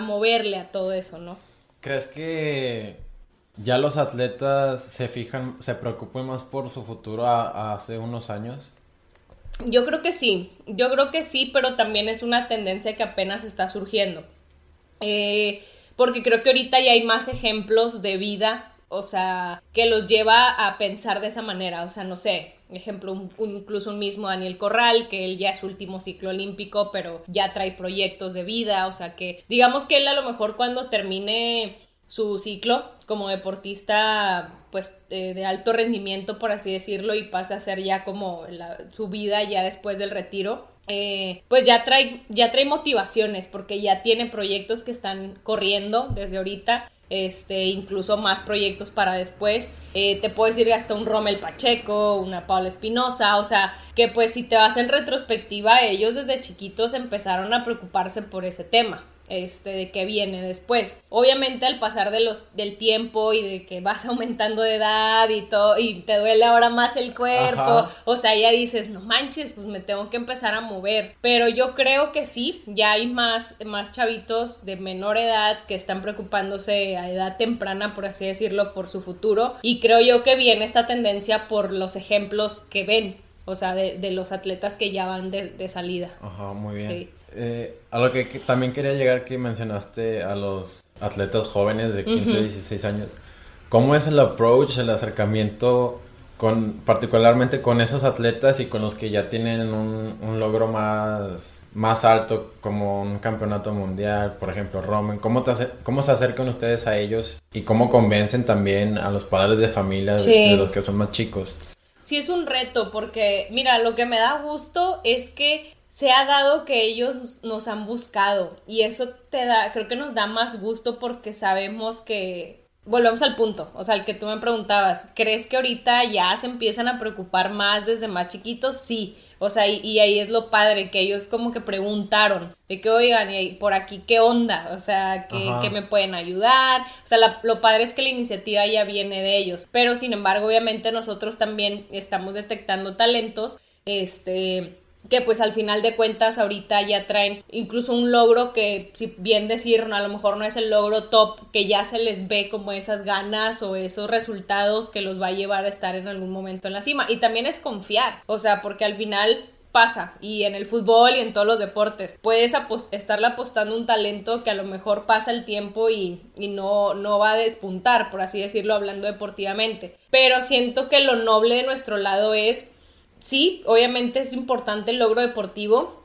moverle a todo eso, ¿no? ¿Crees que ya los atletas se fijan, se preocupan más por su futuro hace unos años? Yo creo que sí, yo creo que sí, pero también es una tendencia que apenas está surgiendo. Eh, porque creo que ahorita ya hay más ejemplos de vida o sea, que los lleva a pensar de esa manera, o sea, no sé, ejemplo, incluso un mismo Daniel Corral, que él ya es último ciclo olímpico, pero ya trae proyectos de vida, o sea, que digamos que él a lo mejor cuando termine su ciclo como deportista pues eh, de alto rendimiento por así decirlo y pase a ser ya como su vida ya después del retiro eh, pues ya trae ya trae motivaciones porque ya tiene proyectos que están corriendo desde ahorita este, incluso más proyectos para después. Eh, te puedo decir hasta un Rommel Pacheco, una Paula Espinosa, o sea, que pues si te vas en retrospectiva, ellos desde chiquitos empezaron a preocuparse por ese tema este, de que viene después. Obviamente al pasar de los, del tiempo y de que vas aumentando de edad y todo, y te duele ahora más el cuerpo, o sea, ya dices, no manches, pues me tengo que empezar a mover. Pero yo creo que sí, ya hay más, más chavitos de menor edad que están preocupándose a edad temprana, por así decirlo, por su futuro. Y creo yo que viene esta tendencia por los ejemplos que ven. O sea, de, los atletas que ya van de, de salida. Ajá, muy bien. Sí. Eh, a lo que, también quería llegar que mencionaste a los atletas jóvenes de 15, 16 años. ¿Cómo es el approach, el acercamiento con, particularmente con esos atletas y con los que ya tienen un, logro más, más alto como un campeonato mundial, por ejemplo, Roman? ¿Cómo, ¿Cómo se acercan ustedes a ellos y cómo convencen también a los padres de familia de los que son más chicos? Sí, es un reto porque, mira, lo que me da gusto es que se ha dado que ellos nos han buscado y eso te da, creo que nos da más gusto porque sabemos que volvemos al punto, o sea, el que tú me preguntabas, ¿crees que ahorita ya se empiezan a preocupar más desde más chiquitos? Sí, o sea, y, ahí es lo padre, que ellos como que preguntaron, de que oigan, y por aquí, ¿qué onda? O sea, ¿qué, me pueden ayudar? O sea, lo padre es que la iniciativa ya viene de ellos, pero sin embargo, obviamente nosotros también estamos detectando talentos, este que pues al final de cuentas ahorita ya traen incluso un logro que si bien decir a lo mejor no es el logro top que ya se les ve como esas ganas o esos resultados que los va a llevar a estar en algún momento en la cima. Y también es confiar o sea porque al final pasa y en el fútbol y en todos los deportes puedes estarle apostando un talento que a lo mejor pasa el tiempo y, y no, no va a despuntar por así decirlo hablando deportivamente. Pero siento que lo noble de nuestro lado es sí, obviamente es importante el logro deportivo,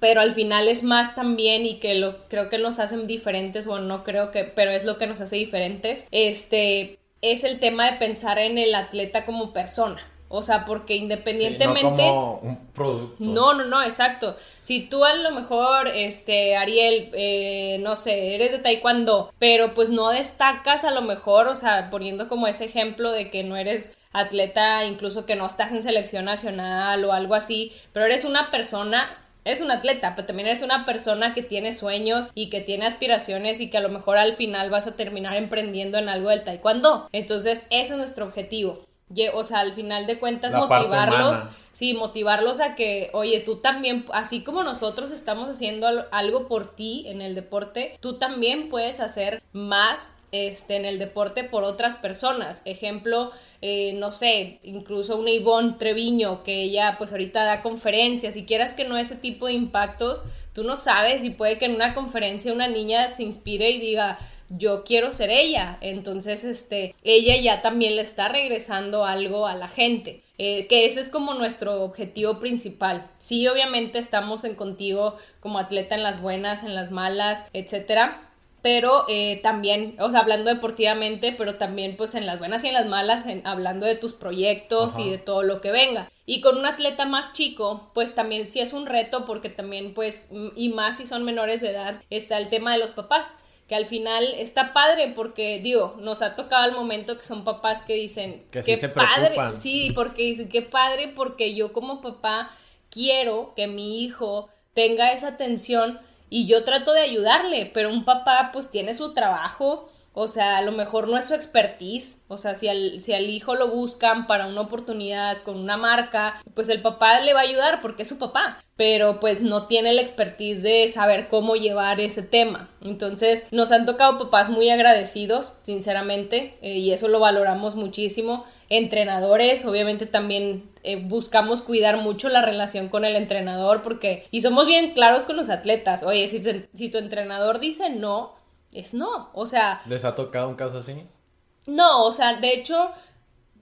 pero al final es más también y que lo creo que nos hacen diferentes o no creo que, pero es lo que nos hace diferentes. Este es el tema de pensar en el atleta como persona. O sea, porque independientemente. no como un producto. No, no, no, exacto. Si tú a lo mejor, este, Ariel, eh, no sé, eres de taekwondo, pero pues no destacas a lo mejor, o sea, poniendo como ese ejemplo de que no eres atleta, incluso que no estás en selección nacional o algo así, pero eres una persona eres un atleta, pero también eres una persona que tiene sueños y que tiene aspiraciones y que a lo mejor al final vas a terminar emprendiendo en algo del taekwondo. Entonces, ese es nuestro objetivo o sea, al final de cuentas motivarlos, sí, motivarlos a que, oye, tú también, así como nosotros estamos haciendo algo por ti en el deporte, tú también puedes hacer más este, en el deporte por otras personas. Ejemplo, eh, no sé, incluso una Ivonne Treviño, que ella pues ahorita da conferencias, y quieras que no ese tipo de impactos, tú no sabes y puede que en una conferencia una niña se inspire y diga, yo quiero ser ella. Entonces, este, ella ya también le está regresando algo a la gente. Eh, que ese es como nuestro objetivo principal. Sí, obviamente estamos en contigo como atleta en las buenas, en las malas, etcétera pero eh, también, o sea, hablando deportivamente, pero también pues en las buenas y en las malas, en, hablando de tus proyectos y de todo lo que venga. Y con un atleta más chico, pues también sí es un reto porque también pues, y más si son menores de edad, está el tema de los papás que al final está padre porque, digo, nos ha tocado el momento que son papás que dicen, que qué padre, sí, porque dicen, qué padre porque yo como papá quiero que mi hijo tenga esa atención y yo trato de ayudarle, pero un papá pues tiene su trabajo, o sea, a lo mejor no es su expertise, o sea, si al, si al hijo lo buscan para una oportunidad con una marca, pues el papá le va a ayudar porque es su papá, pero pues no tiene la expertise de saber cómo llevar ese tema. Entonces, nos han tocado papás muy agradecidos, sinceramente, eh, y eso lo valoramos muchísimo. Entrenadores, obviamente también eh, buscamos cuidar mucho la relación con el entrenador porque, y somos bien claros con los atletas, oye, si, si tu entrenador dice no, es no, o sea... ¿Les ha tocado un caso así? No, o sea, de hecho,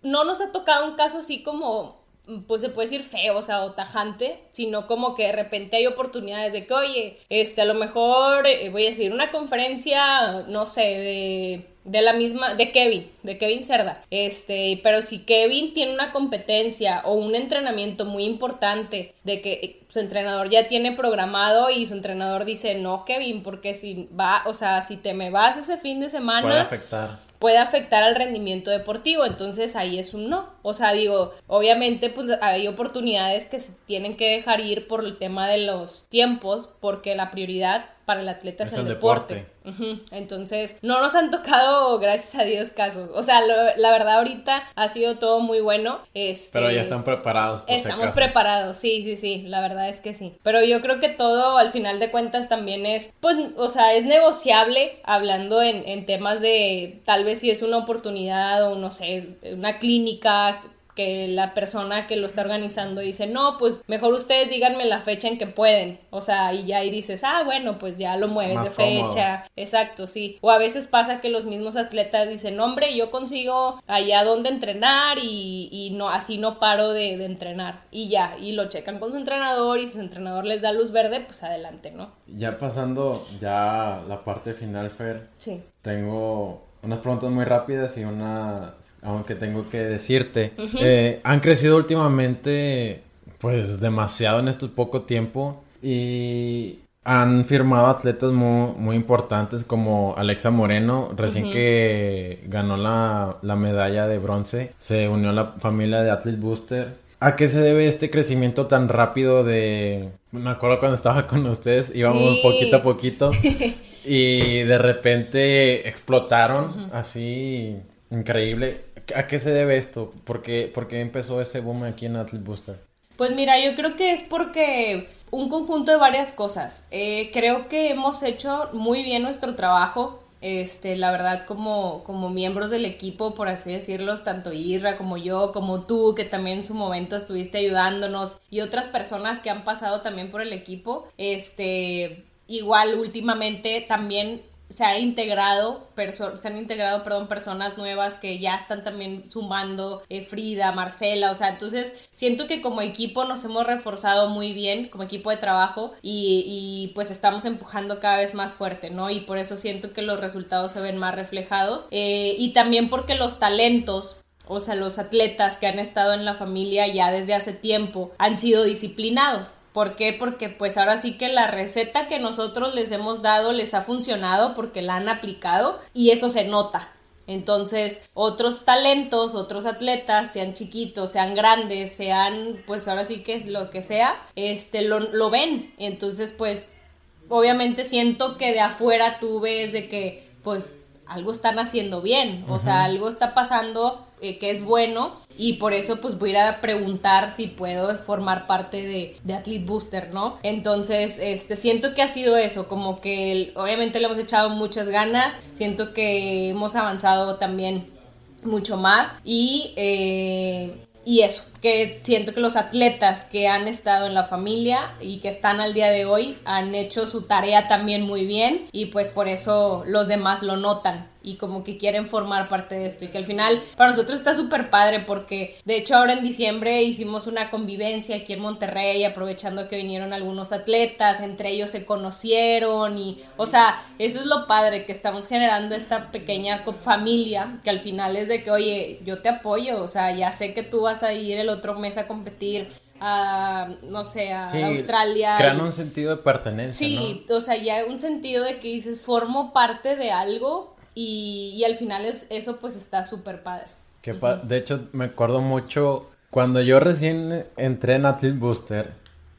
no nos ha tocado un caso así como pues se puede decir feo, o sea, o tajante, sino como que de repente hay oportunidades de que, oye, este, a lo mejor, eh, voy a decir, una conferencia, no sé, de de la misma, de Kevin, de Kevin Cerda. Este, pero si Kevin tiene una competencia o un entrenamiento muy importante de que eh, su entrenador ya tiene programado y su entrenador dice, no, Kevin, porque si va, o sea, si te me vas ese fin de semana... Puede afectar puede afectar al rendimiento deportivo, entonces ahí es un no. O sea, digo, obviamente pues hay oportunidades que se tienen que dejar ir por el tema de los tiempos, porque la prioridad para el atleta es, el, deporte. Entonces, no nos han tocado, gracias a Dios, casos. O sea, la verdad ahorita ha sido todo muy bueno. Este, Pero ya están preparados. estamos preparados, sí, sí, sí, la verdad es que sí. Pero yo creo que todo, al final de cuentas, también es, pues, o sea, es negociable hablando en, en temas de tal vez si es una oportunidad o no sé, una clínica que la persona que lo está organizando dice, no, pues mejor ustedes díganme la fecha en que pueden. O sea, y ya ahí dices, ah, bueno, pues ya lo mueves de fecha. Exacto, sí. O a veces pasa que los mismos atletas dicen, hombre, yo consigo allá donde entrenar y, y no, así no paro de, de, entrenar. Y ya, y lo checan con su entrenador y si su entrenador les da luz verde, pues adelante, ¿no? Ya pasando ya la parte final, Fer. Sí. Tengo unas preguntas muy rápidas y una aunque tengo que decirte, eh, han crecido últimamente pues demasiado en este poco tiempo y han firmado atletas muy, importantes como Alexa Moreno, recién que ganó la, la, medalla de bronce, se unió a la familia de Athlete Booster. ¿A qué se debe este crecimiento tan rápido de... Me acuerdo cuando estaba con ustedes, íbamos poquito a poquito y de repente explotaron así increíble. ¿A qué se debe esto? ¿Por qué, empezó ese boom aquí en Athlete Booster? Pues mira, yo creo que es porque un conjunto de varias cosas. Eh, creo que hemos hecho muy bien nuestro trabajo. Este, la verdad, como, como miembros del equipo, por así decirlo, tanto Isra como yo, como tú, que también en su momento estuviste ayudándonos, y otras personas que han pasado también por el equipo, este, igual últimamente también se ha integrado, se han integrado, perdón, personas nuevas que ya están también sumando, eh, Frida, Marcela, o sea, entonces siento que como equipo nos hemos reforzado muy bien, como equipo de trabajo, y, pues estamos empujando cada vez más fuerte, ¿no? Y por eso siento que los resultados se ven más reflejados, eh, y también porque los talentos o sea, los atletas que han estado en la familia ya desde hace tiempo han sido disciplinados. ¿Por qué? Porque pues ahora sí que la receta que nosotros les hemos dado les ha funcionado porque la han aplicado y eso se nota. Entonces, otros talentos, otros atletas, sean chiquitos, sean grandes, sean, pues ahora sí que es lo que sea, este, lo, lo ven. Entonces, pues, obviamente siento que de afuera tú ves de que, pues, algo están haciendo bien, o sea, algo está pasando eh, que es bueno y por eso pues voy a preguntar si puedo formar parte de, de Athlete Booster, ¿no? Entonces, este, siento que ha sido eso, como que obviamente le hemos echado muchas ganas, siento que hemos avanzado también mucho más y, eh, y eso, que siento que los atletas que han estado en la familia y que están al día de hoy han hecho su tarea también muy bien y pues por eso los demás lo notan y como que quieren formar parte de esto y que al final para nosotros está súper padre porque de hecho ahora en diciembre hicimos una convivencia aquí en Monterrey aprovechando que vinieron algunos atletas, entre ellos se conocieron y o sea, eso es lo padre que estamos generando esta pequeña familia que al final es de que oye, yo te apoyo, o sea, ya sé que tú vas a ir el otro mes a competir a, no sé, a Australia. Crean un sentido de pertenencia. Sí, o sea, ya un sentido de que dices, formo parte de algo y, y al final es, eso pues está súper padre. Que De hecho, me acuerdo mucho cuando yo recién entré en Athlete Booster,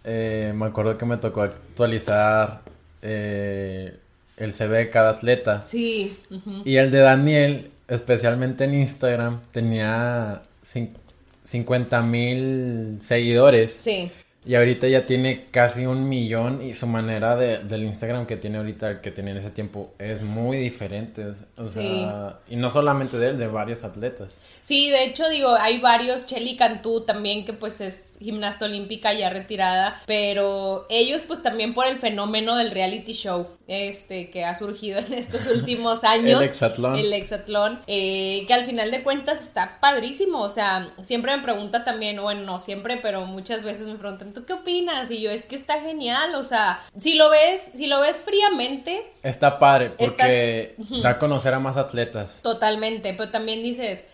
eh, me acuerdo que me tocó actualizar eh, el CV de cada atleta. Sí. Y el de Daniel, especialmente en Instagram, tenía 50 mil seguidores. Sí. Y ahorita ya tiene casi un millón y su manera de, del Instagram que tiene ahorita, que tenía en ese tiempo, es muy diferente. O sea, y no solamente de él, de varios atletas. Sí, de hecho, digo, hay varios, Chelly Cantú también, que pues es gimnasta olímpica ya retirada, pero ellos pues también por el fenómeno del reality show, este, que ha surgido en estos últimos años. el exatlón. El exatlón, eh, que al final de cuentas está padrísimo, o sea, siempre me pregunta también, bueno, no siempre, pero muchas veces me preguntan, ¿tú qué opinas? Y yo, es que está genial, o sea, si lo ves, si lo ves fríamente. Está padre, porque da a conocer a más atletas. Totalmente, pero también dices,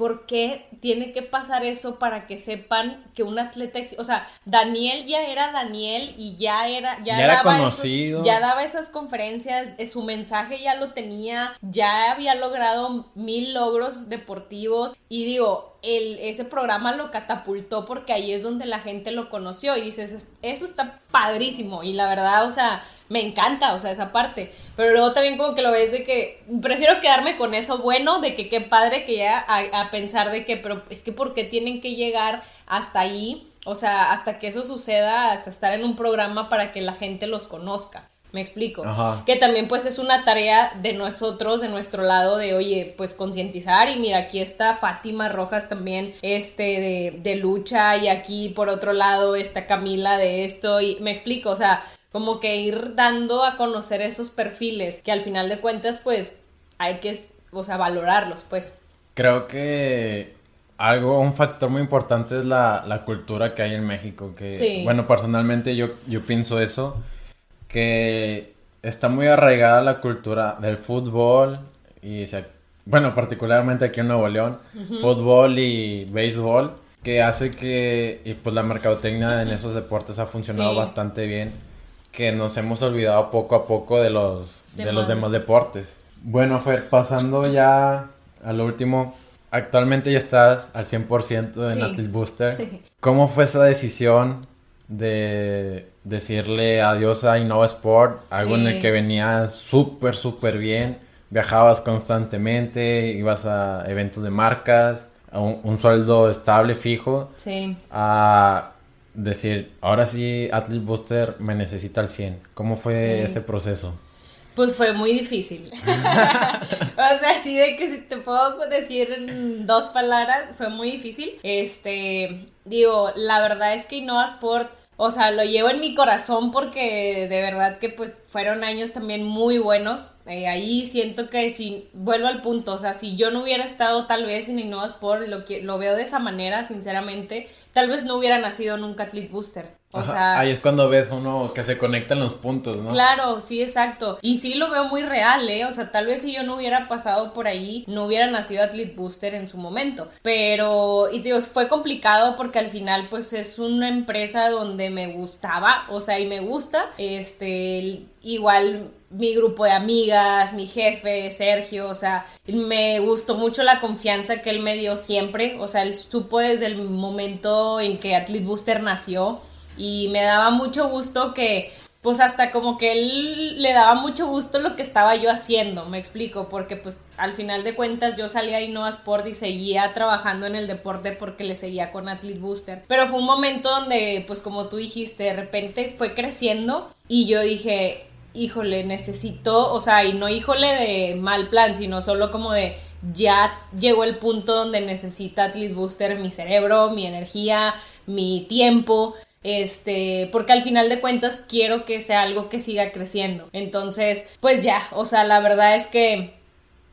¿por qué tiene que pasar eso para que sepan que un atleta, o sea, Daniel ya era Daniel y ya era, ya, era conocido, ya daba esas conferencias, eh, su mensaje ya lo tenía, ya había logrado mil logros deportivos y digo, el, ese programa lo catapultó porque ahí es donde la gente lo conoció y dices, eso está padrísimo y la verdad, o sea, me encanta, o sea, esa parte. Pero luego también como que lo ves de que prefiero quedarme con eso bueno, de que qué padre que ya a, pensar de que, pero es que ¿por qué tienen que llegar hasta ahí? O sea, hasta que eso suceda, hasta estar en un programa para que la gente los conozca. Me explico. Que también pues es una tarea de nosotros, de nuestro lado, de oye, pues concientizar. Y mira, aquí está Fátima Rojas también, este, de, de, lucha. Y aquí por otro lado está Camila de esto. Y me explico, o sea, como que ir dando a conocer esos perfiles que al final de cuentas pues hay que, o sea, valorarlos pues. Creo que algo, un factor muy importante es la, la cultura que hay en México, que bueno, personalmente yo, yo pienso eso, que está muy arraigada la cultura del fútbol y, bueno, particularmente aquí en Nuevo León, fútbol y béisbol, que hace que, y pues la mercadotecnia en esos deportes ha funcionado bastante bien que nos hemos olvidado poco a poco de los, de, los demás deportes. Bueno, Fer, pasando ya a lo último, actualmente ya estás al 100% en sí. Booster. ¿Cómo fue esa decisión de decirle adiós a Innova Sport? Algo en el que venías súper, súper bien, viajabas constantemente, ibas a eventos de marcas, a un, sueldo estable, fijo. Sí. A decir, ahora sí, Athlete Booster me necesita al 100. ¿Cómo fue ese proceso? Pues fue muy difícil. o sea, así de que si te puedo decir en dos palabras, fue muy difícil. Este, digo, la verdad es que Innova Sport, o sea, lo llevo en mi corazón porque de verdad que pues fueron años también muy buenos. Eh, ahí siento que si vuelvo al punto, o sea, si yo no hubiera estado tal vez en Innova Sport, lo, que, lo veo de esa manera, sinceramente, tal vez no hubiera nacido nunca Athlete Booster. O sea, ahí es cuando ves uno que se conectan los puntos, ¿no? Claro, sí, exacto. Y sí lo veo muy real, ¿eh? O sea, tal vez si yo no hubiera pasado por ahí, no hubiera nacido Athlete Booster en su momento. Pero, y digo, fue complicado porque al final, pues es una empresa donde me gustaba, o sea, y me gusta. Este, igual mi grupo de amigas, mi jefe, Sergio, o sea, me gustó mucho la confianza que él me dio siempre, o sea, él supo desde el momento en que Athlete Booster nació y me daba mucho gusto que pues hasta como que él le daba mucho gusto lo que estaba yo haciendo, me explico, porque pues al final de cuentas yo salía de Innova Sport y seguía trabajando en el deporte porque le seguía con Athlete Booster. Pero fue un momento donde, pues como tú dijiste, de repente fue creciendo y yo dije, híjole, necesito, o sea, y no híjole de mal plan, sino solo como de ya llegó el punto donde necesita Athlete Booster mi cerebro, mi energía, mi tiempo. Este, porque al final de cuentas quiero que sea algo que siga creciendo. Entonces, pues ya, o sea, la verdad es que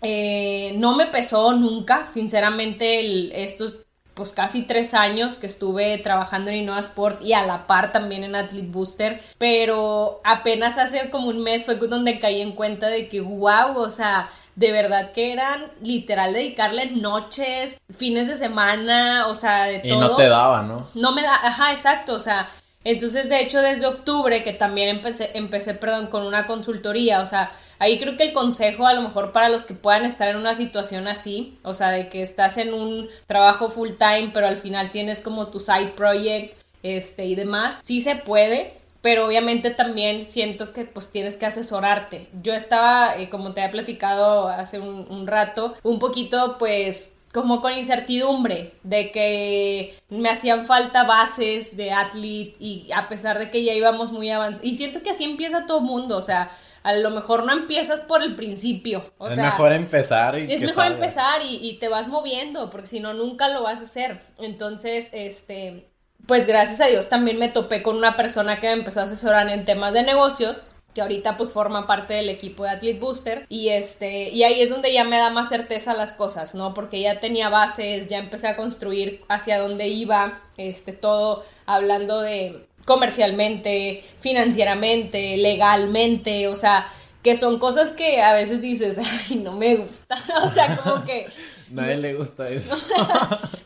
eh, no me pesó nunca, sinceramente, estos pues casi tres años que estuve trabajando en Innova Sport y a la par también en Athlete Booster, pero apenas hace como un mes fue donde caí en cuenta de que wow, o sea, de verdad que eran literal dedicarle noches, fines de semana, o sea, de todo. Y no te daba, ¿no? No me da, ajá, exacto, o sea, entonces de hecho desde octubre que también empecé, empecé, perdón, con una consultoría, o sea, ahí creo que el consejo a lo mejor para los que puedan estar en una situación así, o sea, de que estás en un trabajo full time, pero al final tienes como tu side project, este y demás, sí se puede, pero obviamente también siento que pues tienes que asesorarte. Yo estaba, eh, como te había platicado hace un, rato, un poquito pues como con incertidumbre de que me hacían falta bases de athlete y a pesar de que ya íbamos muy avanzados. Y siento que así empieza todo mundo, o sea, a lo mejor no empiezas por el principio. O es mejor empezar y Es mejor empezar y, y te vas moviendo, porque si no, nunca lo vas a hacer. Entonces, este pues gracias a Dios también me topé con una persona que me empezó a asesorar en temas de negocios que ahorita pues forma parte del equipo de Athlete Booster y este y ahí es donde ya me da más certeza las cosas, ¿no? Porque ya tenía bases, ya empecé a construir hacia dónde iba, este todo hablando de comercialmente, financieramente, legalmente, o sea, que son cosas que a veces dices, ay, no me gusta, o sea, como que Nadie le gusta eso.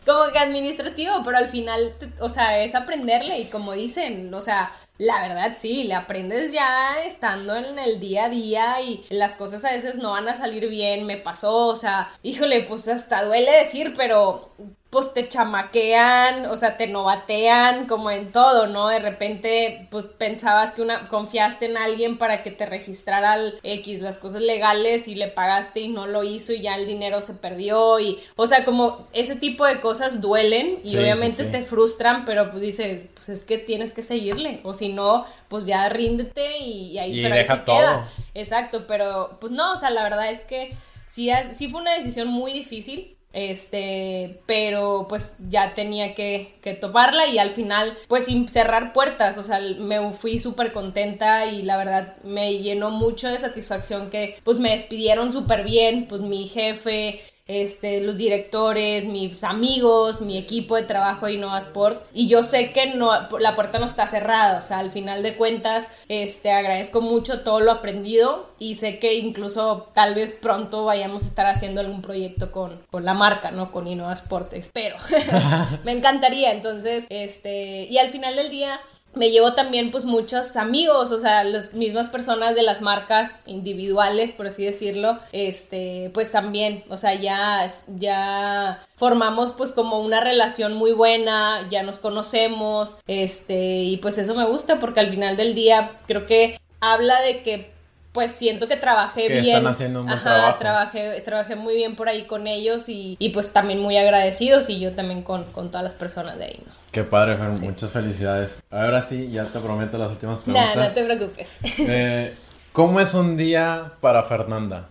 como que administrativo, pero al final, o sea, es aprenderle y como dicen, o sea, la verdad sí, le aprendes ya estando en el día a día y las cosas a veces no van a salir bien, me pasó, o sea, híjole, pues hasta duele decir, pero pues te chamaquean, o sea, te novatean como en todo, ¿no? De repente, pues pensabas que una, confiaste en alguien para que te registrara al X, las cosas legales y le pagaste y no lo hizo y ya el dinero se perdió y, o sea, como ese tipo de cosas duelen y obviamente te frustran, pero pues dices, pues es que tienes que seguirle, o si no, pues ya ríndete y, ahí, pero deja todo. queda. Exacto, pero pues no, o sea, la verdad es que sí, sí fue una decisión muy difícil este, pero pues ya tenía que, que, toparla y al final, pues sin cerrar puertas, o sea, me fui súper contenta y la verdad me llenó mucho de satisfacción que pues me despidieron súper bien, pues mi jefe, este, los directores, mis amigos, mi equipo de trabajo de Innova Sport. Y yo sé que no, la puerta no está cerrada, o sea, al final de cuentas, este, agradezco mucho todo lo aprendido y sé que incluso tal vez pronto vayamos a estar haciendo algún proyecto con, con la marca, ¿no? Con Innova Sport, espero. Me encantaría, entonces, este, y al final del día me llevo también pues muchos amigos, o sea, las mismas personas de las marcas individuales, por así decirlo, este, pues también, o sea, ya, ya formamos pues como una relación muy buena, ya nos conocemos, este, y pues eso me gusta porque al final del día creo que habla de que pues siento que trabajé bien. Están haciendo un buen trabajo. Trabajé, trabajé muy bien por ahí con ellos y, y pues también muy agradecidos y yo también con, con todas las personas de ahí, ¿no? Qué padre, Fer, muchas felicidades. Ahora sí, ya te prometo las últimas preguntas. No, no te preocupes. Eh, ¿Cómo es un día para Fernanda?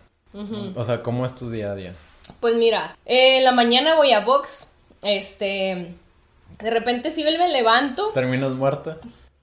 O sea, ¿cómo es tu día a día? Pues mira, en la mañana voy a box, este... De repente sí me levanto. ¿Terminas muerta?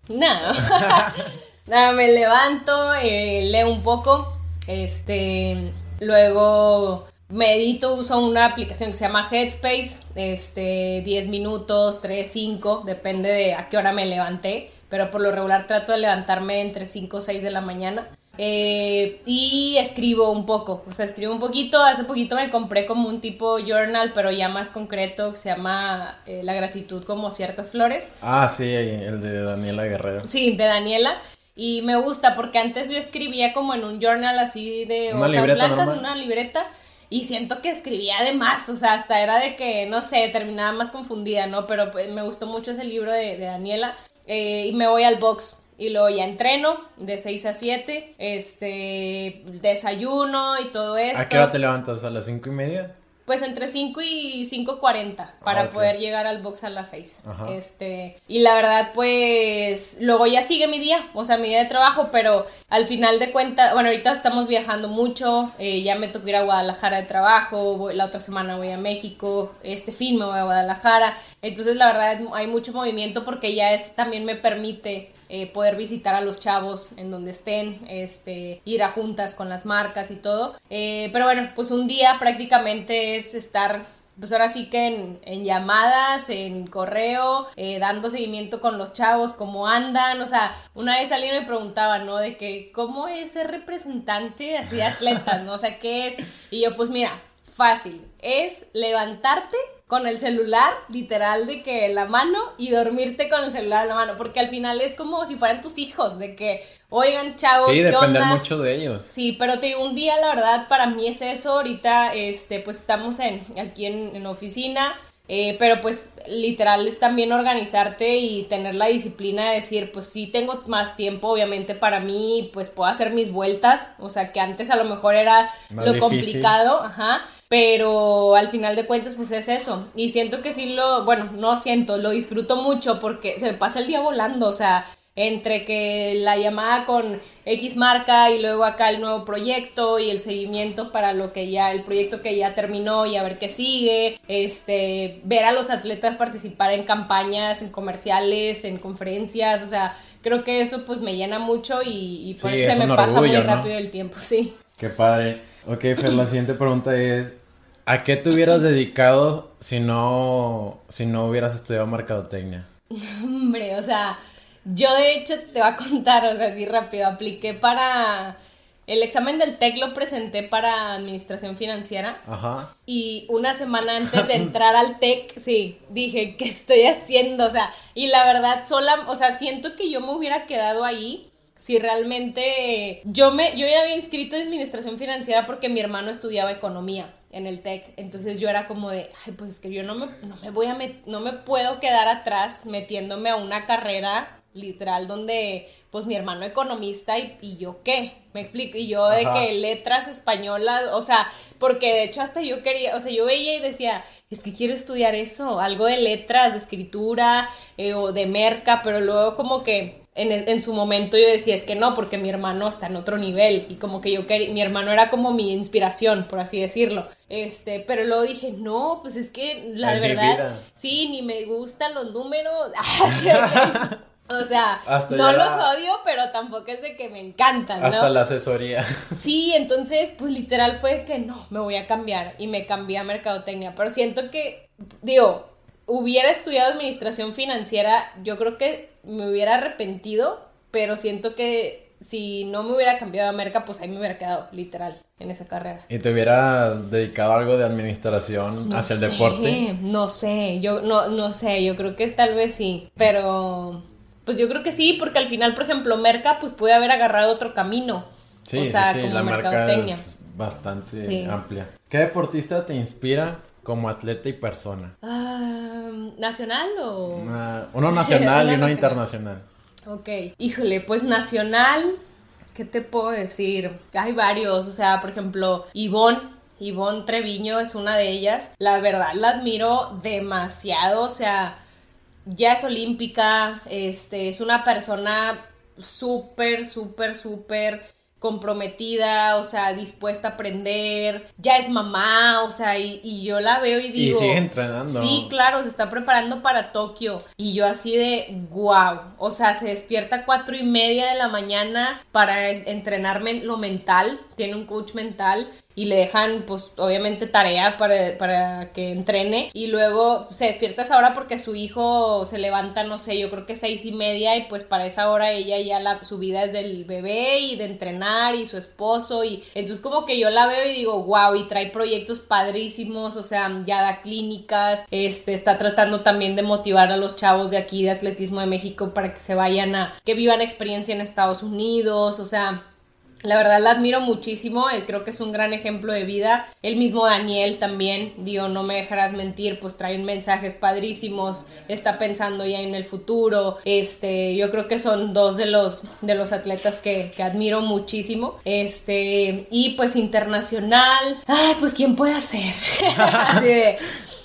No. Nada, me levanto, eh, leo un poco, este, luego medito, uso una aplicación que se llama Headspace, este, 10 minutos, 3, 5, depende de a qué hora me levanté, pero por lo regular trato de levantarme entre 5 o 6 de la mañana. Eh, y escribo un poco, o sea, escribo un poquito. Hace poquito me compré como un tipo journal, pero ya más concreto, que se llama eh, La gratitud como ciertas flores. Ah, sí, el de Daniela Guerrero. Sí, de Daniela. Y me gusta porque antes yo escribía como en un journal así de una hojas blancas, una libreta. Y siento que escribía de más, o sea, hasta era de que, no sé, terminaba más confundida, ¿no? Pero pues, me gustó mucho ese libro de, Daniela. Eh, y me voy al box. y luego ya entreno de 6 a 7, este, desayuno y todo esto. ¿A qué hora te levantas? ¿A las 5 y media? Pues entre 5 y 5.40 para Ah, poder llegar al box a las 6. Este, y la verdad, pues luego ya sigue mi día, o sea, mi día de trabajo, pero al final de cuentas, bueno, ahorita estamos viajando mucho, eh, ya me tocó ir a Guadalajara de trabajo, voy- la otra semana voy a México, este fin me voy a Guadalajara, entonces la verdad hay mucho movimiento porque ya es también me permite eh, poder visitar a los chavos en donde estén, este, ir a juntas con las marcas y todo. Eh, pero bueno, pues un día prácticamente es estar, pues ahora sí que en, llamadas, en correo, eh, dando seguimiento con los chavos, cómo andan. O sea, una vez alguien me preguntaba, ¿no? De que, ¿cómo es ser representante así de atletas, ¿no? O sea, ¿qué es? Y yo, pues mira, fácil, es levantarte con el celular, literal, de que en la mano y dormirte con el celular en la mano, porque al final es como si fueran tus hijos, de que, oigan, chavos, Sí, ¿qué depender onda? mucho de ellos. Sí, pero te digo, un día, la verdad, para mí es eso, ahorita, este, pues estamos en, aquí en, en oficina, eh, pero pues literal es también organizarte y tener la disciplina de decir, pues sí tengo más tiempo, obviamente para mí, pues puedo hacer mis vueltas, o sea que antes a lo mejor era Más lo difícil. complicado, ajá, pero al final de cuentas pues es eso, y siento que sí lo, bueno, no siento, lo disfruto mucho porque se me pasa el día volando, o sea, entre que la llamada con X marca y luego acá el nuevo proyecto y el seguimiento para lo que ya, el proyecto que ya terminó y a ver qué sigue, este, ver a los atletas participar en campañas, en comerciales, en conferencias, o sea, creo que eso pues me llena mucho y, y por Sí, eso es se me pasa muy ¿no? rápido el tiempo, sí. Qué padre. Ok, Fer, la siguiente pregunta es, ¿a qué te hubieras dedicado si no, si no hubieras estudiado mercadotecnia? Hombre, o sea, yo de hecho te voy a contar, o sea, así rápido, apliqué para... El examen del TEC lo presenté para administración financiera Ajá. y una semana antes de entrar al TEC, sí, dije, ¿qué estoy haciendo? O sea, y la verdad, sola, o sea, siento que yo me hubiera quedado ahí si realmente yo me, yo ya había inscrito en administración financiera porque mi hermano estudiaba economía en el TEC, entonces yo era como de, ay, pues es que yo no me, no me voy a, met- no me puedo quedar atrás metiéndome a una carrera literal donde pues mi hermano economista y, y yo qué, me explico, y yo de que letras españolas, o sea, porque de hecho hasta yo quería, o sea, yo veía y decía, es que quiero estudiar eso, algo de letras, de escritura eh, o de merca, pero luego como que en, en su momento yo decía, es que no, porque mi hermano está en otro nivel y como que yo quería, mi hermano era como mi inspiración, por así decirlo. Este, pero luego dije, no, pues es que la verdad, sí, ni me gustan los números. O sea, Hasta no los la- odio, pero tampoco es de que me encantan, ¿no? Hasta la asesoría. Sí, entonces, pues literal fue que no, me voy a cambiar y me cambié a mercadotecnia. Pero siento que, digo, hubiera estudiado administración financiera, yo creo que me hubiera arrepentido, pero siento que si no me hubiera cambiado a merca, pues ahí me hubiera quedado, literal, en esa carrera. ¿Y te hubiera dedicado a algo de administración No hacia el sé, deporte? No sé, yo no, no sé, yo creo que es tal vez sí, pero pues yo creo que sí, porque al final, por ejemplo, Merca, pues puede haber agarrado otro camino. Sí, o sea, sí, sí, como la marca es bastante Sí. amplia. ¿Qué deportista te inspira como atleta y persona? Ah, ¿Nacional o...? Una- uno nacional y uno nacional. internacional. Ok, híjole, pues nacional, ¿qué te puedo decir? Hay varios, o sea, por ejemplo, Ivonne, Ivonne Treviño es una de ellas. La verdad la admiro demasiado, o sea, ya es olímpica, este, es una persona súper, súper, súper comprometida, o sea, dispuesta a aprender, ya es mamá, o sea, y, y yo la veo y Y digo... sigue entrenando. Sí, claro, se está preparando para Tokio. Y yo así de wow. O sea, se despierta a cuatro y media de la mañana para entrenar men- lo mental. Tiene un coach mental. Y le dejan, pues, obviamente tarea para, para que entrene. Y luego se despierta a esa hora porque su hijo se levanta, no sé, yo creo que seis y media. Y pues para esa hora ella ya la, su vida es del bebé y de entrenar y su esposo. Y entonces como que yo la veo y digo, wow, y trae proyectos padrísimos. O sea, ya da clínicas. Este, está tratando también de motivar a los chavos de aquí, de Atletismo de México, para que se vayan a, que vivan experiencia en Estados Unidos. O sea, La verdad la admiro muchísimo, eh, creo que es un gran ejemplo de vida. El mismo Daniel también, digo, no me dejarás mentir, pues trae mensajes padrísimos, está pensando ya en el futuro. Este, yo creo que son dos de los de los atletas que, que admiro muchísimo. Este, y pues internacional, ay, pues quién puede ser. Así de,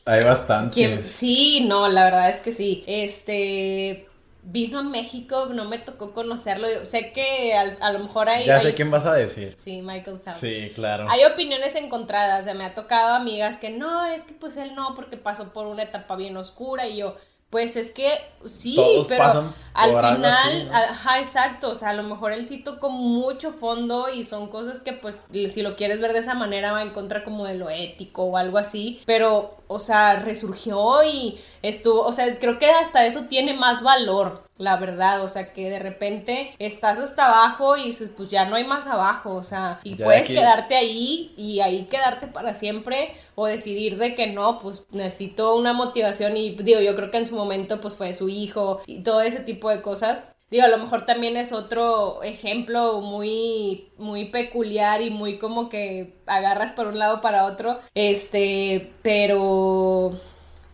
Hay bastante. Sí, no, la verdad es que sí. Este vino a México, no me tocó conocerlo. Sé que a, lo mejor hay. Ya sé quién vas a decir. Sí, Michael Phelps. Sí, claro. Hay opiniones encontradas. O sea, me ha tocado amigas que no, es que pues él no, porque pasó por una etapa bien oscura y yo. Pues es que sí, pero al final, ajá, exacto, o sea, a lo mejor él sí tocó mucho fondo y son cosas que pues si lo quieres ver de esa manera va en contra como de lo ético o algo así, pero o sea, resurgió y estuvo, o sea, creo que hasta eso tiene más valor, la verdad, o sea, que de repente estás hasta abajo y dices, pues ya no hay más abajo, o sea, y puedes quedarte ahí y ahí quedarte para siempre o decidir de que no, pues necesito una motivación y digo, yo creo que en su momento pues fue su hijo y todo ese tipo de cosas. Digo, a lo mejor también es otro ejemplo muy, muy peculiar y muy como que agarras por un lado para otro. Este, pero,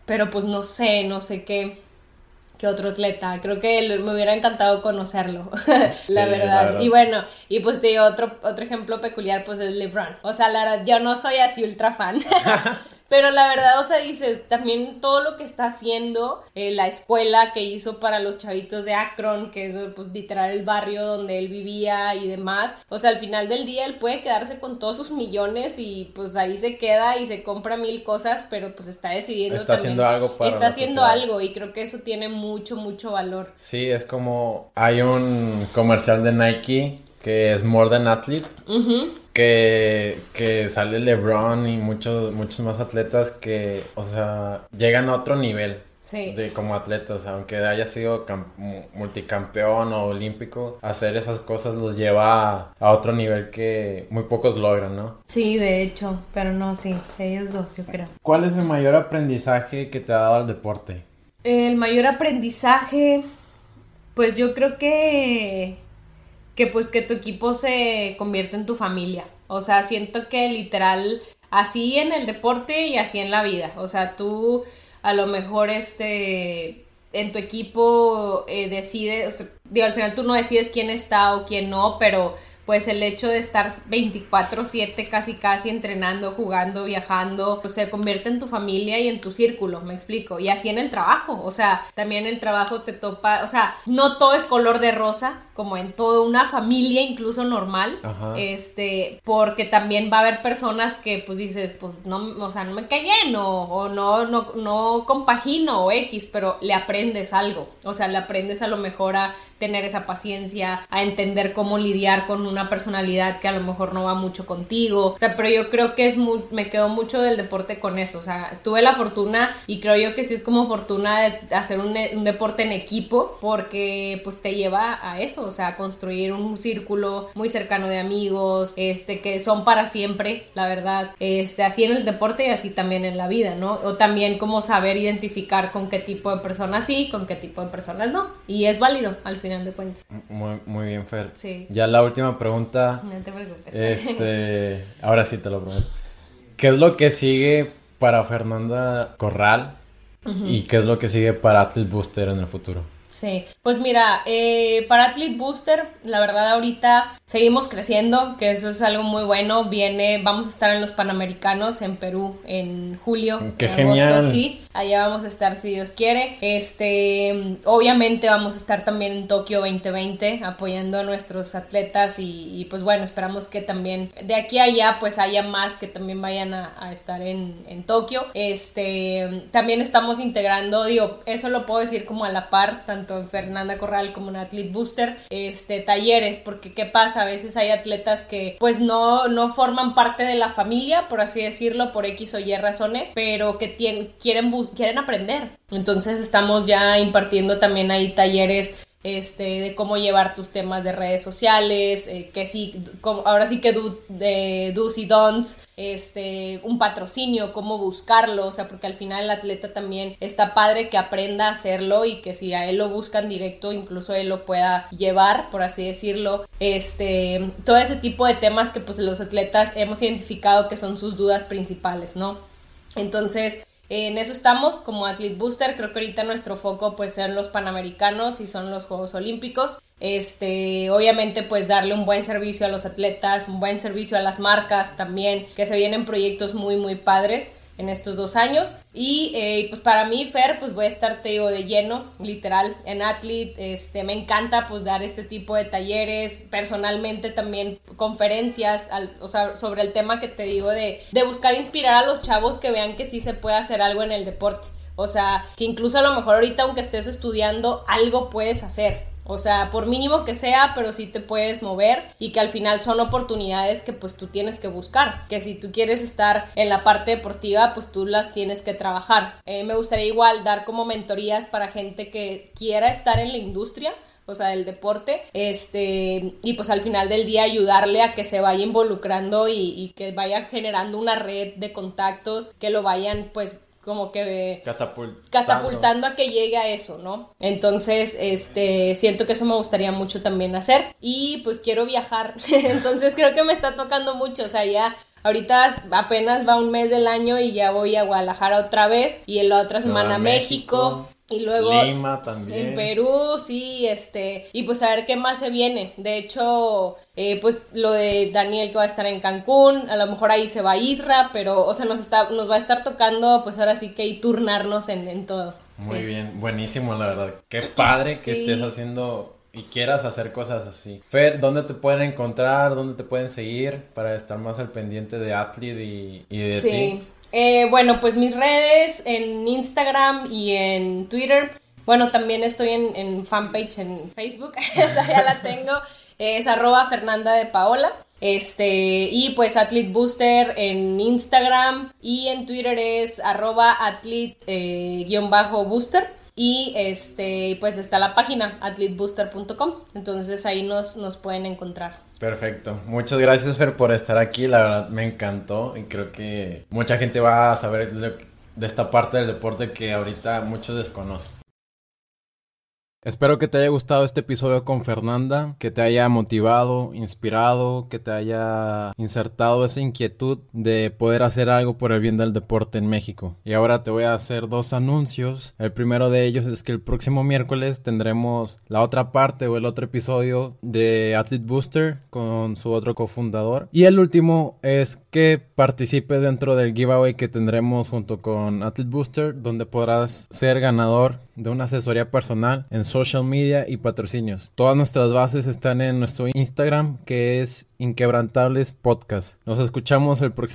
pero pues no sé, no sé qué, qué otro atleta. Creo que me hubiera encantado conocerlo, la, verdad. Y bueno, y pues te digo, otro, otro ejemplo peculiar pues es LeBron. O sea, la verdad, yo no soy así ultra fan. Pero la verdad, o sea, dices, también todo lo que está haciendo, eh, la escuela que hizo para los chavitos de Akron, que es pues literal el barrio donde él vivía y demás, o sea, al final del día él puede quedarse con todos sus millones y pues ahí se queda y se compra mil cosas, pero pues está decidiendo está haciendo algo para está haciendo algo y creo que eso tiene mucho mucho valor. Sí, es como hay un comercial de Nike que es More Than Athlete, que, que sale LeBron y muchos, muchos más atletas que, o sea, llegan a otro nivel. De, como atletas, aunque haya sido multicampeón o olímpico, hacer esas cosas los lleva a, otro nivel que muy pocos logran, ¿no? Sí, de hecho, pero no, sí, ellos dos, yo creo. ¿Cuál es el mayor aprendizaje que te ha dado el deporte? El mayor aprendizaje, pues yo creo que que pues que tu equipo se convierte en tu familia. O sea, siento que literal, así en el deporte y así en la vida. O sea, tú a lo mejor este en tu equipo eh, decides, o sea, digo, al final tú no decides quién está o quién no, pero pues el hecho de estar 24/7 casi casi entrenando, jugando, viajando, pues se convierte en tu familia y en tu círculo, me explico. Y así en el trabajo, o sea, también el trabajo te topa, o sea, no todo es color de rosa, como en toda una familia incluso normal, este, porque también va a haber personas que pues dices, pues no, o sea, no me cae bien o, o no, no, no compagino o X, pero le aprendes algo, o sea, le aprendes a lo mejor a tener esa paciencia, a entender cómo lidiar con una personalidad que a lo mejor no va mucho contigo. O sea, pero yo creo que es muy, me quedo mucho del deporte con eso. O sea, tuve la fortuna y creo yo que sí es como fortuna de hacer un, un deporte en equipo porque pues te lleva a eso, o sea, a construir un círculo muy cercano de amigos, este, que son para siempre, la verdad. Este, así en el deporte y así también en la vida, ¿no? O también como saber identificar con qué tipo de personas sí, con qué tipo de personas no. Y es válido al final de cuentas. Muy, muy bien, Fer. Sí. Ya la última pregunta. No te preocupes. Este, ahora sí te lo prometo. ¿Qué es lo que sigue para Fernanda Corral? ¿Y qué es lo que sigue para Athlete Booster en el futuro? Sí, pues mira, eh, para Athlete Booster, la verdad ahorita seguimos creciendo, que eso es algo muy bueno. Viene, vamos a estar en los Panamericanos en Perú en julio. Qué genial. sí, allá vamos a estar si Dios quiere. Este, obviamente vamos a estar también en Tokio 2020 apoyando a nuestros atletas y, pues bueno, esperamos que también de aquí a allá pues haya más que también vayan a, estar en, en Tokio. Este, también estamos integrando, digo, eso lo puedo decir como a la par, tanto en Fernanda Corral como en Athlete Booster, este, talleres, porque ¿qué pasa? A veces hay atletas que pues no, no forman parte de la familia, por así decirlo, por X o Y razones, pero que tienen, quieren, quieren aprender. Entonces estamos ya impartiendo también ahí talleres este, de cómo llevar tus temas de redes sociales, eh, que sí, ahora sí que de do's y don'ts, este, un patrocinio, cómo buscarlo, o sea, porque al final el atleta también está padre que aprenda a hacerlo y que si a él lo buscan directo, incluso él lo pueda llevar, por así decirlo, este, todo ese tipo de temas que pues los atletas hemos identificado que son sus dudas principales, ¿no? Entonces, en eso estamos como Athlete Booster. Creo que ahorita nuestro foco pues sean los Panamericanos y son los Juegos Olímpicos. Este, obviamente pues darle un buen servicio a los atletas, un buen servicio a las marcas también, que se vienen proyectos muy muy padres en estos dos años. Y eh, pues para mí, Fer, pues voy a estar, te digo, de lleno, literal, en Athlete. Este, me encanta pues dar este tipo de talleres, personalmente también conferencias, o sea, sobre el tema que te digo de, de buscar inspirar a los chavos que vean que sí se puede hacer algo en el deporte. O sea, que incluso a lo mejor ahorita aunque estés estudiando, algo puedes hacer. O sea, por mínimo que sea, pero sí te puedes mover y que al final son oportunidades que pues tú tienes que buscar. Que si tú quieres estar en la parte deportiva, pues tú las tienes que trabajar. Eh, me gustaría igual dar como mentorías para gente que quiera estar en la industria o sea, del deporte, este, y pues al final del día ayudarle a que se vaya involucrando y, y, que vaya generando una red de contactos, que lo vayan pues como que catapultando a que llegue a eso, ¿no? Entonces, este, siento que eso me gustaría mucho también hacer. Y pues quiero viajar, entonces creo que me está tocando mucho, o sea, ya Ahorita apenas va un mes del año y ya voy a Guadalajara otra vez y en la otra semana a México. Y luego Lima también. En Perú, sí, este, y pues a ver qué más se viene. De hecho, eh, pues lo de Daniel que va a estar en Cancún, a lo mejor ahí se va a Isra, pero, o sea, nos, está, nos va a estar tocando, pues ahora sí que y turnarnos en, en todo. Muy bien, buenísimo, la verdad. Qué padre que estés haciendo y quieras hacer cosas así. Fer, ¿dónde te pueden encontrar? ¿Dónde te pueden seguir para estar más al pendiente de Athlete y, y de sí. Eh, bueno, pues mis redes en Instagram y en Twitter. Bueno, también estoy en, fanpage en Facebook, ya la tengo. Es arroba Fernanda de Paola. Este, y pues Athlete Booster en Instagram y en Twitter es arroba athlete-booster. Y este, pues está la página athletebooster.com. Entonces ahí nos, nos pueden encontrar. Perfecto. Muchas gracias, Fer, por estar aquí. La verdad me encantó y creo que mucha gente va a saber de esta parte del deporte que ahorita muchos desconocen. Espero que te haya gustado este episodio con Fernanda, que te haya motivado, inspirado, que te haya insertado esa inquietud de poder hacer algo por el bien del deporte en México. Y ahora te voy a hacer dos anuncios. El primero de ellos es que el próximo miércoles tendremos la otra parte o el otro episodio de Athlete Booster con su otro cofundador. Y el último es que participe dentro del giveaway que tendremos junto con Athlete Booster, donde podrás ser ganador de una asesoría personal en social media y patrocinios. Todas nuestras bases están en nuestro Instagram que es Inquebrantables Podcast. Nos escuchamos el próximo